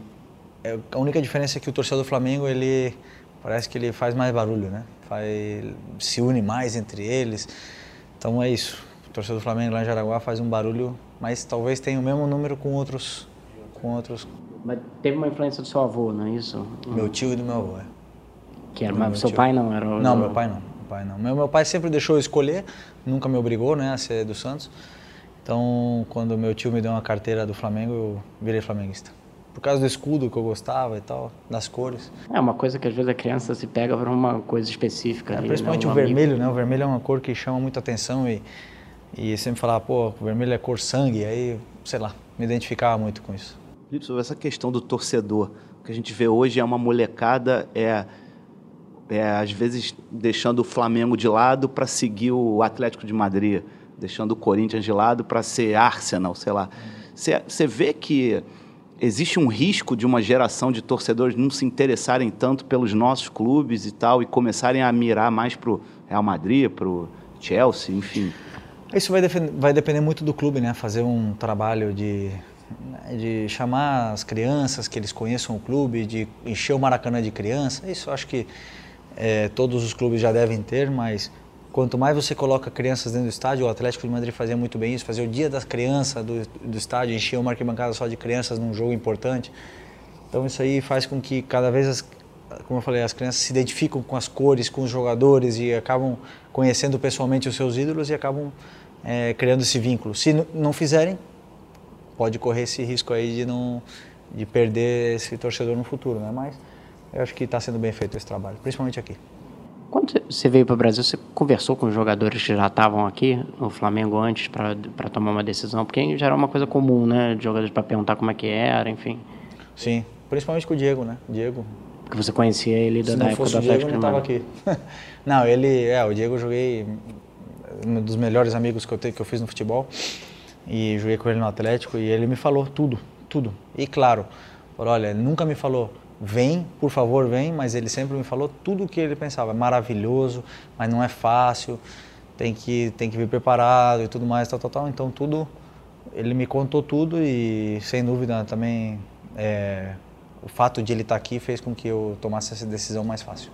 é, a única diferença é que o torcedor do Flamengo ele parece que ele faz mais barulho, né? Faz, se une mais entre eles. Então é isso. O torcedor do Flamengo lá em Jaraguá faz um barulho, mas talvez tenha o mesmo número com outros com outros mas teve uma influência do seu avô, não é isso? Meu tio e do meu avô, é. Que era, mas seu tio. pai não era? O... Não, meu pai não. Meu pai não. Meu, meu pai sempre deixou eu escolher, nunca me obrigou, né, a ser do Santos. Então, quando meu tio me deu uma carteira do Flamengo, eu virei flamenguista. Por causa do escudo que eu gostava e tal, das cores. É uma coisa que às vezes a criança se pega para uma coisa específica. É, ali, principalmente né? o vermelho, né? O vermelho é uma cor que chama muita atenção e, e sempre falava, pô, o vermelho é cor sangue. Aí, sei lá, me identificava muito com isso sobre essa questão do torcedor. O que a gente vê hoje é uma molecada, é, é às vezes deixando o Flamengo de lado para seguir o Atlético de Madrid, deixando o Corinthians de lado para ser Arsenal, sei lá. Você vê que existe um risco de uma geração de torcedores não se interessarem tanto pelos nossos clubes e tal, e começarem a mirar mais para o Real Madrid, para o Chelsea, enfim. Isso vai, vai depender muito do clube, né? Fazer um trabalho de de chamar as crianças, que eles conheçam o clube, de encher o Maracanã de criança. Isso acho que é, todos os clubes já devem ter, mas quanto mais você coloca crianças dentro do estádio, o Atlético de Madrid fazia muito bem isso, fazer o dia das crianças do, do estádio, encher uma arquibancada só de crianças num jogo importante. Então isso aí faz com que cada vez, as, como eu falei, as crianças se identificam com as cores, com os jogadores e acabam conhecendo pessoalmente os seus ídolos e acabam é, criando esse vínculo. Se não fizerem, pode correr esse risco aí de não de perder esse torcedor no futuro, né? Mas eu acho que está sendo bem feito esse trabalho, principalmente aqui. Quando você veio para o Brasil, você conversou com os jogadores que já estavam aqui no Flamengo antes para tomar uma decisão? Porque já era uma coisa comum, né? De jogadores para perguntar como é que era, enfim. Sim, principalmente com o Diego, né? Diego. Porque você conhecia ele da, da época do o Diego, Atlético não aqui. não, ele, é, o Diego eu joguei um dos melhores amigos que eu, te, que eu fiz no futebol e joguei com ele no Atlético e ele me falou tudo, tudo. E claro, olha, ele nunca me falou, vem, por favor, vem, mas ele sempre me falou tudo o que ele pensava, é maravilhoso, mas não é fácil, tem que, tem que vir preparado e tudo mais, tal, tal, tal. Então tudo, ele me contou tudo e sem dúvida também é, o fato de ele estar aqui fez com que eu tomasse essa decisão mais fácil.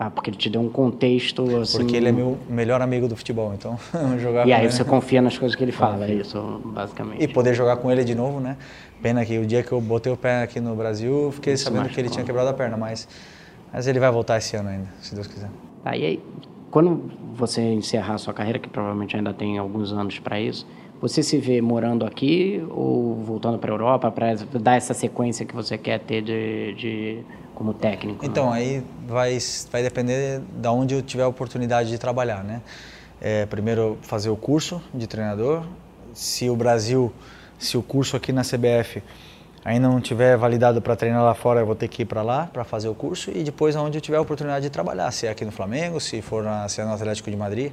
Tá, porque ele te deu um contexto assim. Porque ele é meu melhor amigo do futebol, então jogar E aí ele- você confia nas coisas que ele fala, é isso, basicamente. E poder jogar com ele de novo, né? Pena que o dia que eu botei o pé aqui no Brasil, eu fiquei Isso sabendo que ele tinha quebrado a perna, mas, mas ele vai voltar esse ano ainda, se Deus quiser. Tá, e aí, quando você encerrar a sua carreira, que provavelmente ainda tem alguns anos para isso, você se vê morando aqui ou voltando para a Europa para dar essa sequência que você quer ter de, de como técnico? Então, aí vai, vai depender da onde eu tiver a oportunidade de trabalhar, né? É, primeiro, fazer o curso de treinador. Se o Brasil, se o curso aqui na CBF ainda não tiver validado para treinar lá fora, eu vou ter que ir para lá para fazer o curso e depois aonde eu tiver a oportunidade de trabalhar, se é aqui no Flamengo, se for na, se é no Atlético de Madrid.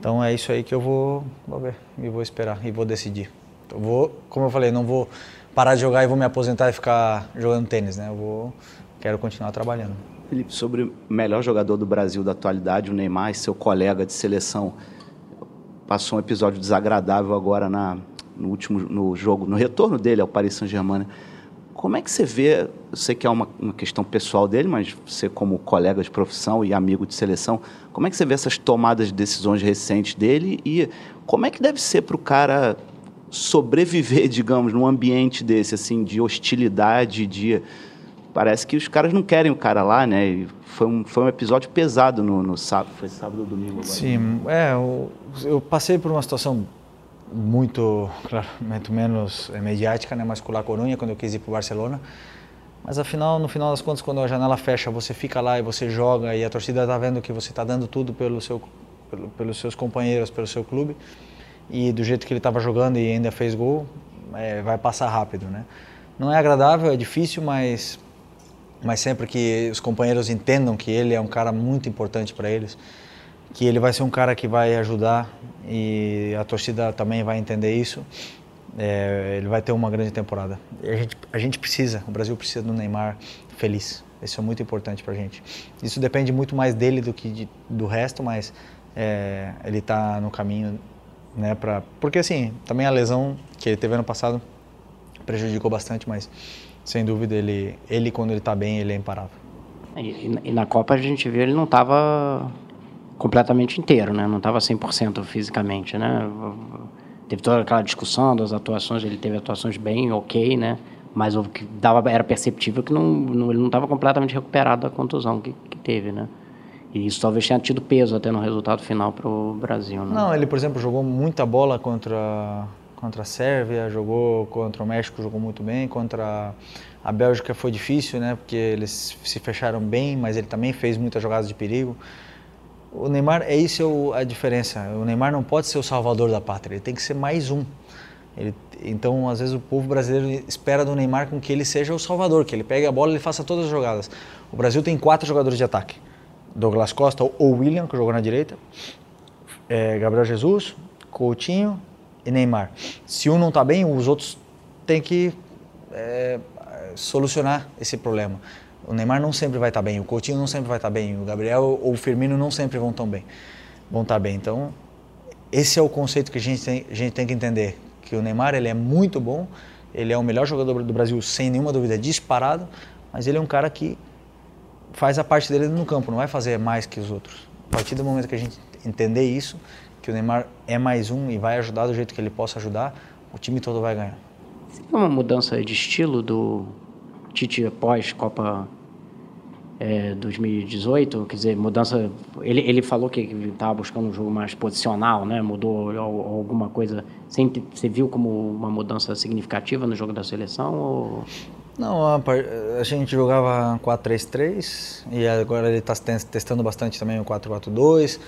Então é isso aí que eu vou, vou ver e vou esperar e vou decidir. Eu vou, como eu falei, não vou parar de jogar e vou me aposentar e ficar jogando tênis, né? Eu vou, quero continuar trabalhando. Felipe, sobre o melhor jogador do Brasil da atualidade, o Neymar, seu colega de seleção, passou um episódio desagradável agora na, no último no jogo, no retorno dele ao Paris Saint-Germain. né? Como é que você vê, eu sei que é uma, uma questão pessoal dele, mas você como colega de profissão e amigo de seleção, como é que você vê essas tomadas de decisões recentes dele e como é que deve ser para o cara sobreviver, digamos, num ambiente desse, assim, de hostilidade, de... Parece que os caras não querem o cara lá, né? E foi um, foi um episódio pesado no, no sábado, foi sábado ou domingo agora. Sim, é, eu, eu passei por uma situação muito, claro, muito menos mediática, né, mas com La Coruña, quando eu quis ir para o Barcelona. Mas afinal, no final das contas, quando a janela fecha, você fica lá e você joga e a torcida está vendo que você está dando tudo pelo seu, pelo, pelos seus companheiros, pelo seu clube. E do jeito que ele estava jogando e ainda fez gol, é, vai passar rápido, né? Não é agradável, é difícil, mas mas sempre que os companheiros entendam que ele é um cara muito importante para eles, que ele vai ser um cara que vai ajudar e a torcida também vai entender isso, é, ele vai ter uma grande temporada. A gente, a gente precisa, o Brasil precisa do Neymar feliz. Isso é muito importante para a gente. Isso depende muito mais dele do que de, do resto, mas é, ele está no caminho, né? Pra, porque assim, também a lesão que ele teve ano passado prejudicou bastante, mas sem dúvida ele, ele quando ele está bem, ele é imparável. E, e- na Copa a gente viu ele não estava completamente inteiro, né? Não estava 100% fisicamente, né? Teve toda aquela discussão das atuações, ele teve atuações bem ok, né? Mas o que dava era perceptível que não, não- ele não estava completamente recuperado da contusão que, que teve, né? E isso talvez tenha tido peso até no resultado final para o Brasil, né? Não, ele, por exemplo, jogou muita bola contra, contra a Sérvia, jogou contra o México, jogou muito bem, contra a Bélgica foi difícil, né? Porque eles se fecharam bem, mas ele também fez muitas jogadas de perigo. O Neymar, é isso é a diferença. O Neymar não pode ser o salvador da pátria, ele tem que ser mais um. Ele- então, às vezes, o povo brasileiro espera do Neymar com que ele seja o salvador, que ele pegue a bola e ele faça todas as jogadas. O Brasil tem quatro jogadores de ataque. Douglas Costa ou William, que jogou na direita, é, Gabriel Jesus, Coutinho e Neymar. Se um não está bem, os outros têm que é, solucionar esse problema. O Neymar não sempre vai estar bem, o Coutinho não sempre vai estar bem, o Gabriel ou o Firmino não sempre vão tão bem, vão estar bem. Então, esse é o conceito que a gente tem, a gente tem que entender, que o Neymar ele é muito bom, ele é o melhor jogador do Brasil sem nenhuma dúvida, disparado, mas ele é um cara que faz a parte dele no campo, não vai fazer mais que os outros. A partir do momento que a gente entender isso, que o Neymar é mais um e vai ajudar do jeito que ele possa ajudar, o time todo vai ganhar. Você viu uma mudança de estilo do Tite após Copa é, 2018? Quer dizer, mudança. Ele, ele falou que estava buscando um jogo mais posicional, né? Mudou al- alguma coisa. Você, você viu como uma mudança significativa no jogo da seleção? Ou... Não, a, a gente jogava 4-3-3 e agora ele está testando bastante também o 4-4-2.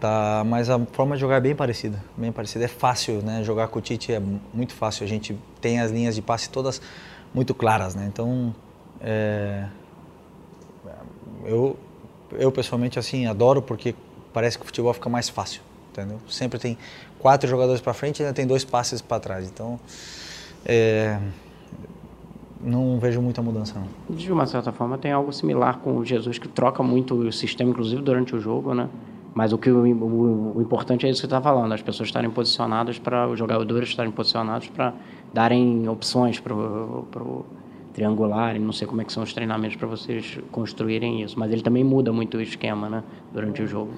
Tá, mas a forma de jogar é bem parecida, bem parecida. É fácil, né? Jogar com o Tite é muito fácil. A gente tem as linhas de passe todas muito claras, né? Então, é, eu, eu pessoalmente assim adoro porque parece que o futebol fica mais fácil, entendeu? Sempre tem quatro jogadores para frente e ainda tem dois passes para trás. Então, é, não vejo muita mudança não. De uma certa forma tem algo similar com o Jesus que troca muito o sistema, inclusive durante o jogo, né? Mas o que o, o, o importante é isso que está falando, as pessoas estarem posicionadas para os jogadores estarem posicionados para darem opções para o triangular, não sei como é que são os treinamentos para vocês construírem isso, mas ele também muda muito o esquema, né, durante o jogo.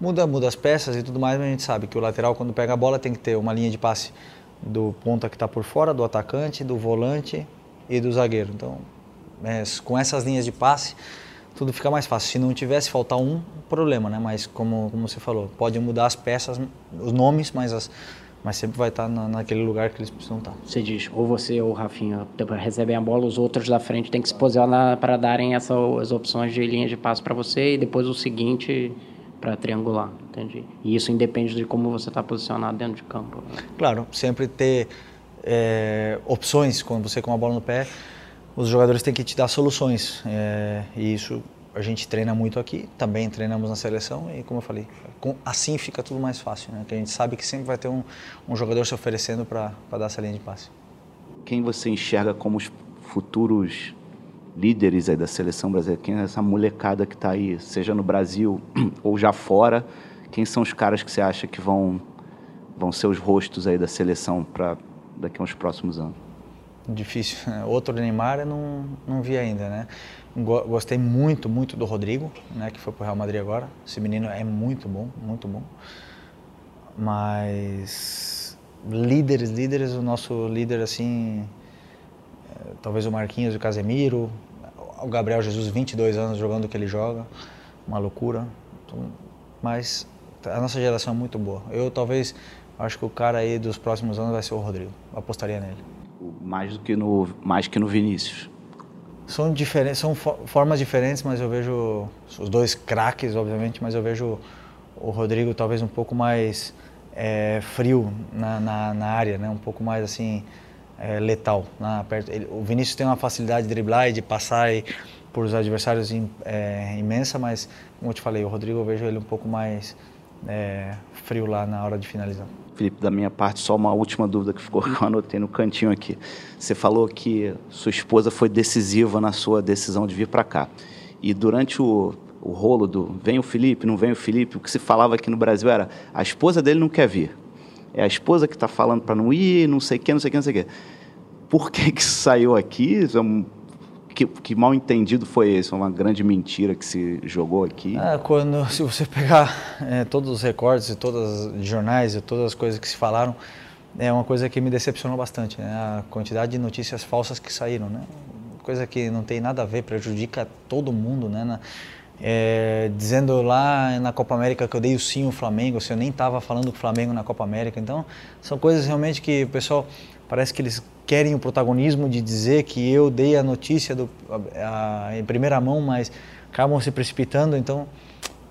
Muda, muda as peças e tudo mais, mas a gente sabe que o lateral quando pega a bola tem que ter uma linha de passe do ponta que está por fora, do atacante, do volante e do zagueiro. Então, é, com essas linhas de passe, tudo fica mais fácil. Se não tivesse, faltar um, problema, né? Mas como, como você falou, pode mudar as peças, os nomes, mas, as, mas sempre vai estar na, naquele lugar que eles precisam estar. Você diz, ou você ou o Rafinha recebem a bola, os outros da frente têm que se posicionar para darem essas opções de linha de passo para você e depois o seguinte para triangular, entendi. E isso independe de como você está posicionado dentro de campo. Né? Claro, sempre ter é, opções quando você com a bola no pé os jogadores têm que te dar soluções. É, e isso a gente treina muito aqui, também treinamos na seleção e, como eu falei, com, assim fica tudo mais fácil, né? Que a gente sabe que sempre vai ter um, um jogador se oferecendo para dar essa linha de passe. Quem você enxerga como os futuros líderes aí da seleção brasileira? Quem é essa molecada que está aí, seja no Brasil ou já fora? Quem são os caras que você acha que vão, vão ser os rostos aí da seleção para daqui a uns próximos anos? Difícil. Outro Neymar eu não, não vi ainda, né? Gostei muito, muito do Rodrigo, né? Que foi pro Real Madrid agora. Esse menino é muito bom, muito bom. Mas líderes, líderes, o nosso líder assim, é, talvez o Marquinhos, o Casemiro, o Gabriel Jesus, 22 anos jogando o que ele joga, uma loucura. Então, mas a nossa geração é muito boa. Eu talvez acho que o cara aí dos próximos anos vai ser o Rodrigo. Apostaria nele mais do que no mais que no Vinícius. São diferentes, são formas diferentes, mas eu vejo os dois craques, obviamente, mas eu vejo o Rodrigo talvez um pouco mais é, frio na, na, na, área, né? Um pouco mais assim é, letal. Na, perto. Ele, o Vinícius tem uma facilidade de driblar e de passar e, por os adversários é, imensa, mas como eu te falei, o Rodrigo eu vejo ele um pouco mais é, frio lá na hora de finalizar. Felipe, da minha parte, só uma última dúvida que ficou que eu anotei no cantinho aqui. Você falou que sua esposa foi decisiva na sua decisão de vir para cá. E durante o, o rolo do vem o Felipe, não vem o Felipe, o que se falava aqui no Brasil era a esposa dele não quer vir. É a esposa que está falando para não ir, não sei o que, não sei o que, não sei o que. Por que, que saiu aqui? É um que, que, mal entendido foi esse? Uma grande mentira que se jogou aqui? É, quando, se você pegar é, todos os recortes e todos os jornais e todas as coisas que se falaram, é uma coisa que me decepcionou bastante, né? A quantidade de notícias falsas que saíram, né? Coisa que não tem nada a ver, prejudica todo mundo, né? Na, é, dizendo lá na Copa América que eu dei o sim ao Flamengo, se eu nem estava falando com o Flamengo na Copa América. Então, são coisas realmente que o pessoal parece que eles querem o protagonismo de dizer que eu dei a notícia do, a, a, em primeira mão, mas acabam se precipitando. Então,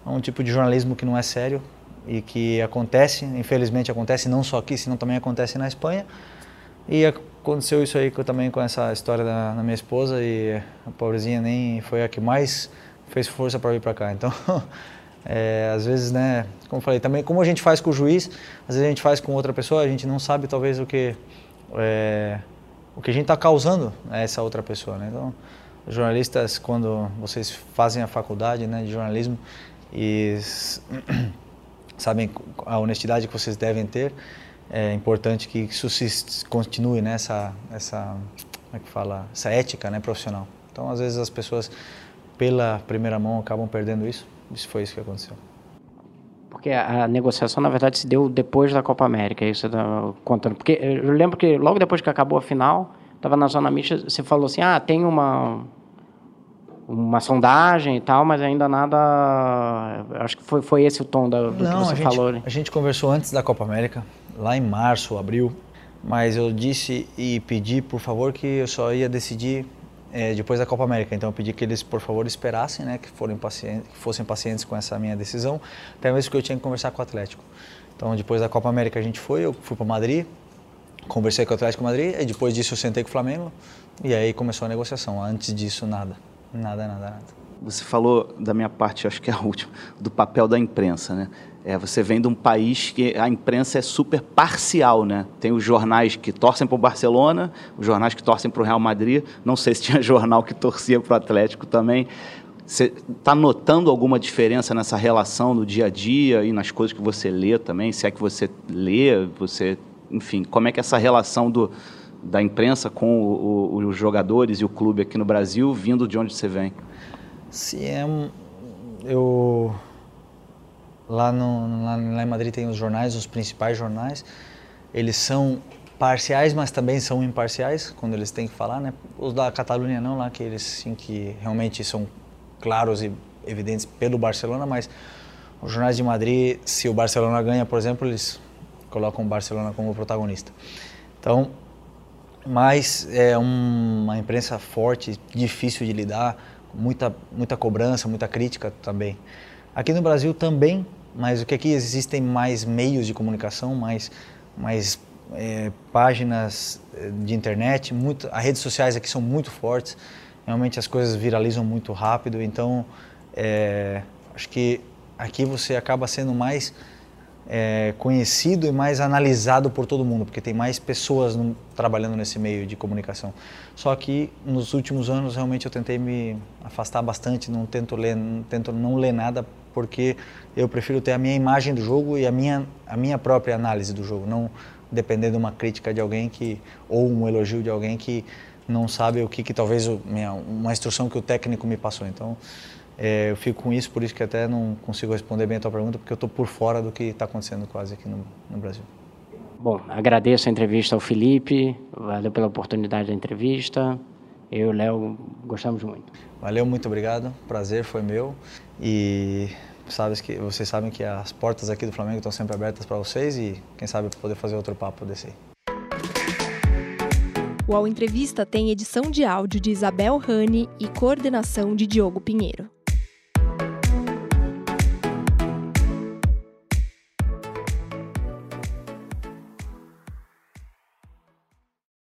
é um tipo de jornalismo que não é sério e que acontece, infelizmente acontece não só aqui, senão também acontece na Espanha. E aconteceu isso aí também com essa história da, da minha esposa e a pobrezinha nem foi a que mais fez força para vir para cá. Então, é, às vezes, né, como eu falei, também como a gente faz com o juiz, às vezes a gente faz com outra pessoa, a gente não sabe talvez o que é, o que a gente está causando a essa outra pessoa. Né? Então, jornalistas, quando vocês fazem a faculdade né, de jornalismo e sabem a honestidade que vocês devem ter, é importante que isso continue nessa né, essa como é que fala essa ética né, profissional. Então, às vezes as pessoas pela primeira mão acabam perdendo isso. Isso foi isso que aconteceu. Porque a, negociação, na verdade, se deu depois da Copa América, isso tá contando. Porque eu lembro que logo depois que acabou a final, estava na zona mista, você falou assim, ah, tem uma uma sondagem e tal, mas ainda nada. Acho que foi, foi esse o tom da, do Não, que você a gente, falou. Né? A gente conversou antes da Copa América, lá em março, abril, mas eu disse e pedi, por favor, que eu só ia decidir é, depois da Copa América. Então eu pedi que eles, por favor, esperassem, né, que, pacientes, que fossem pacientes com essa minha decisão, até mesmo que eu tinha que conversar com o Atlético. Então depois da Copa América a gente foi, eu fui para Madrid, conversei com o Atlético Madrid, e depois disso eu sentei com o Flamengo, e aí começou a negociação. Antes disso, nada. Nada, nada, nada. Você falou da minha parte, acho que é a última, do papel da imprensa, né? É, você vem de um país que a imprensa é super parcial, né? Tem os jornais que torcem para o Barcelona, os jornais que torcem para o Real Madrid. Não sei se tinha jornal que torcia para o Atlético também. Você está notando alguma diferença nessa relação no dia a dia e nas coisas que você lê também? Se é que você lê, você, enfim, como é que é essa relação do, da imprensa com o, o, os jogadores e o clube aqui no Brasil, vindo de onde você vem? Sim, é eu lá, no, lá, lá em Madrid tem os jornais, os principais jornais. Eles são parciais, mas também são imparciais quando eles têm que falar, né? Os da Catalunha não, lá que eles sim que realmente são claros e evidentes pelo Barcelona, mas os jornais de Madrid, se o Barcelona ganha, por exemplo, eles colocam o Barcelona como protagonista. Então, mas é uma imprensa forte, difícil de lidar muita, muita cobrança, muita crítica também. Aqui no Brasil também, mas o que aqui existem mais meios de comunicação, mais, mais é, páginas é, de internet, muito, as redes sociais aqui são muito fortes, realmente as coisas viralizam muito rápido, então é, acho que aqui você acaba sendo mais é, conhecido e mais analisado por todo mundo, porque tem mais pessoas no, trabalhando nesse meio de comunicação. Só que nos últimos anos realmente eu tentei me afastar bastante, não tento ler, não tento não ler nada porque eu prefiro ter a minha imagem do jogo e a minha a minha própria análise do jogo, não depender de uma crítica de alguém que ou um elogio de alguém que não sabe o que, que talvez minha, uma instrução que o técnico me passou. Então é, eu fico com isso, por isso que até não consigo responder bem a tua pergunta, porque eu estou por fora do que está acontecendo quase aqui no, no Brasil. Bom, agradeço a entrevista ao Felipe, valeu pela oportunidade da entrevista. Eu e o Léo gostamos muito. Valeu, muito obrigado. Prazer foi meu. E sabes que vocês sabem que as portas aqui do Flamengo estão sempre abertas para vocês e quem sabe poder fazer outro papo desse aí. O Ao Entrevista tem edição de áudio de Isabel Rani e coordenação de Diogo Pinheiro.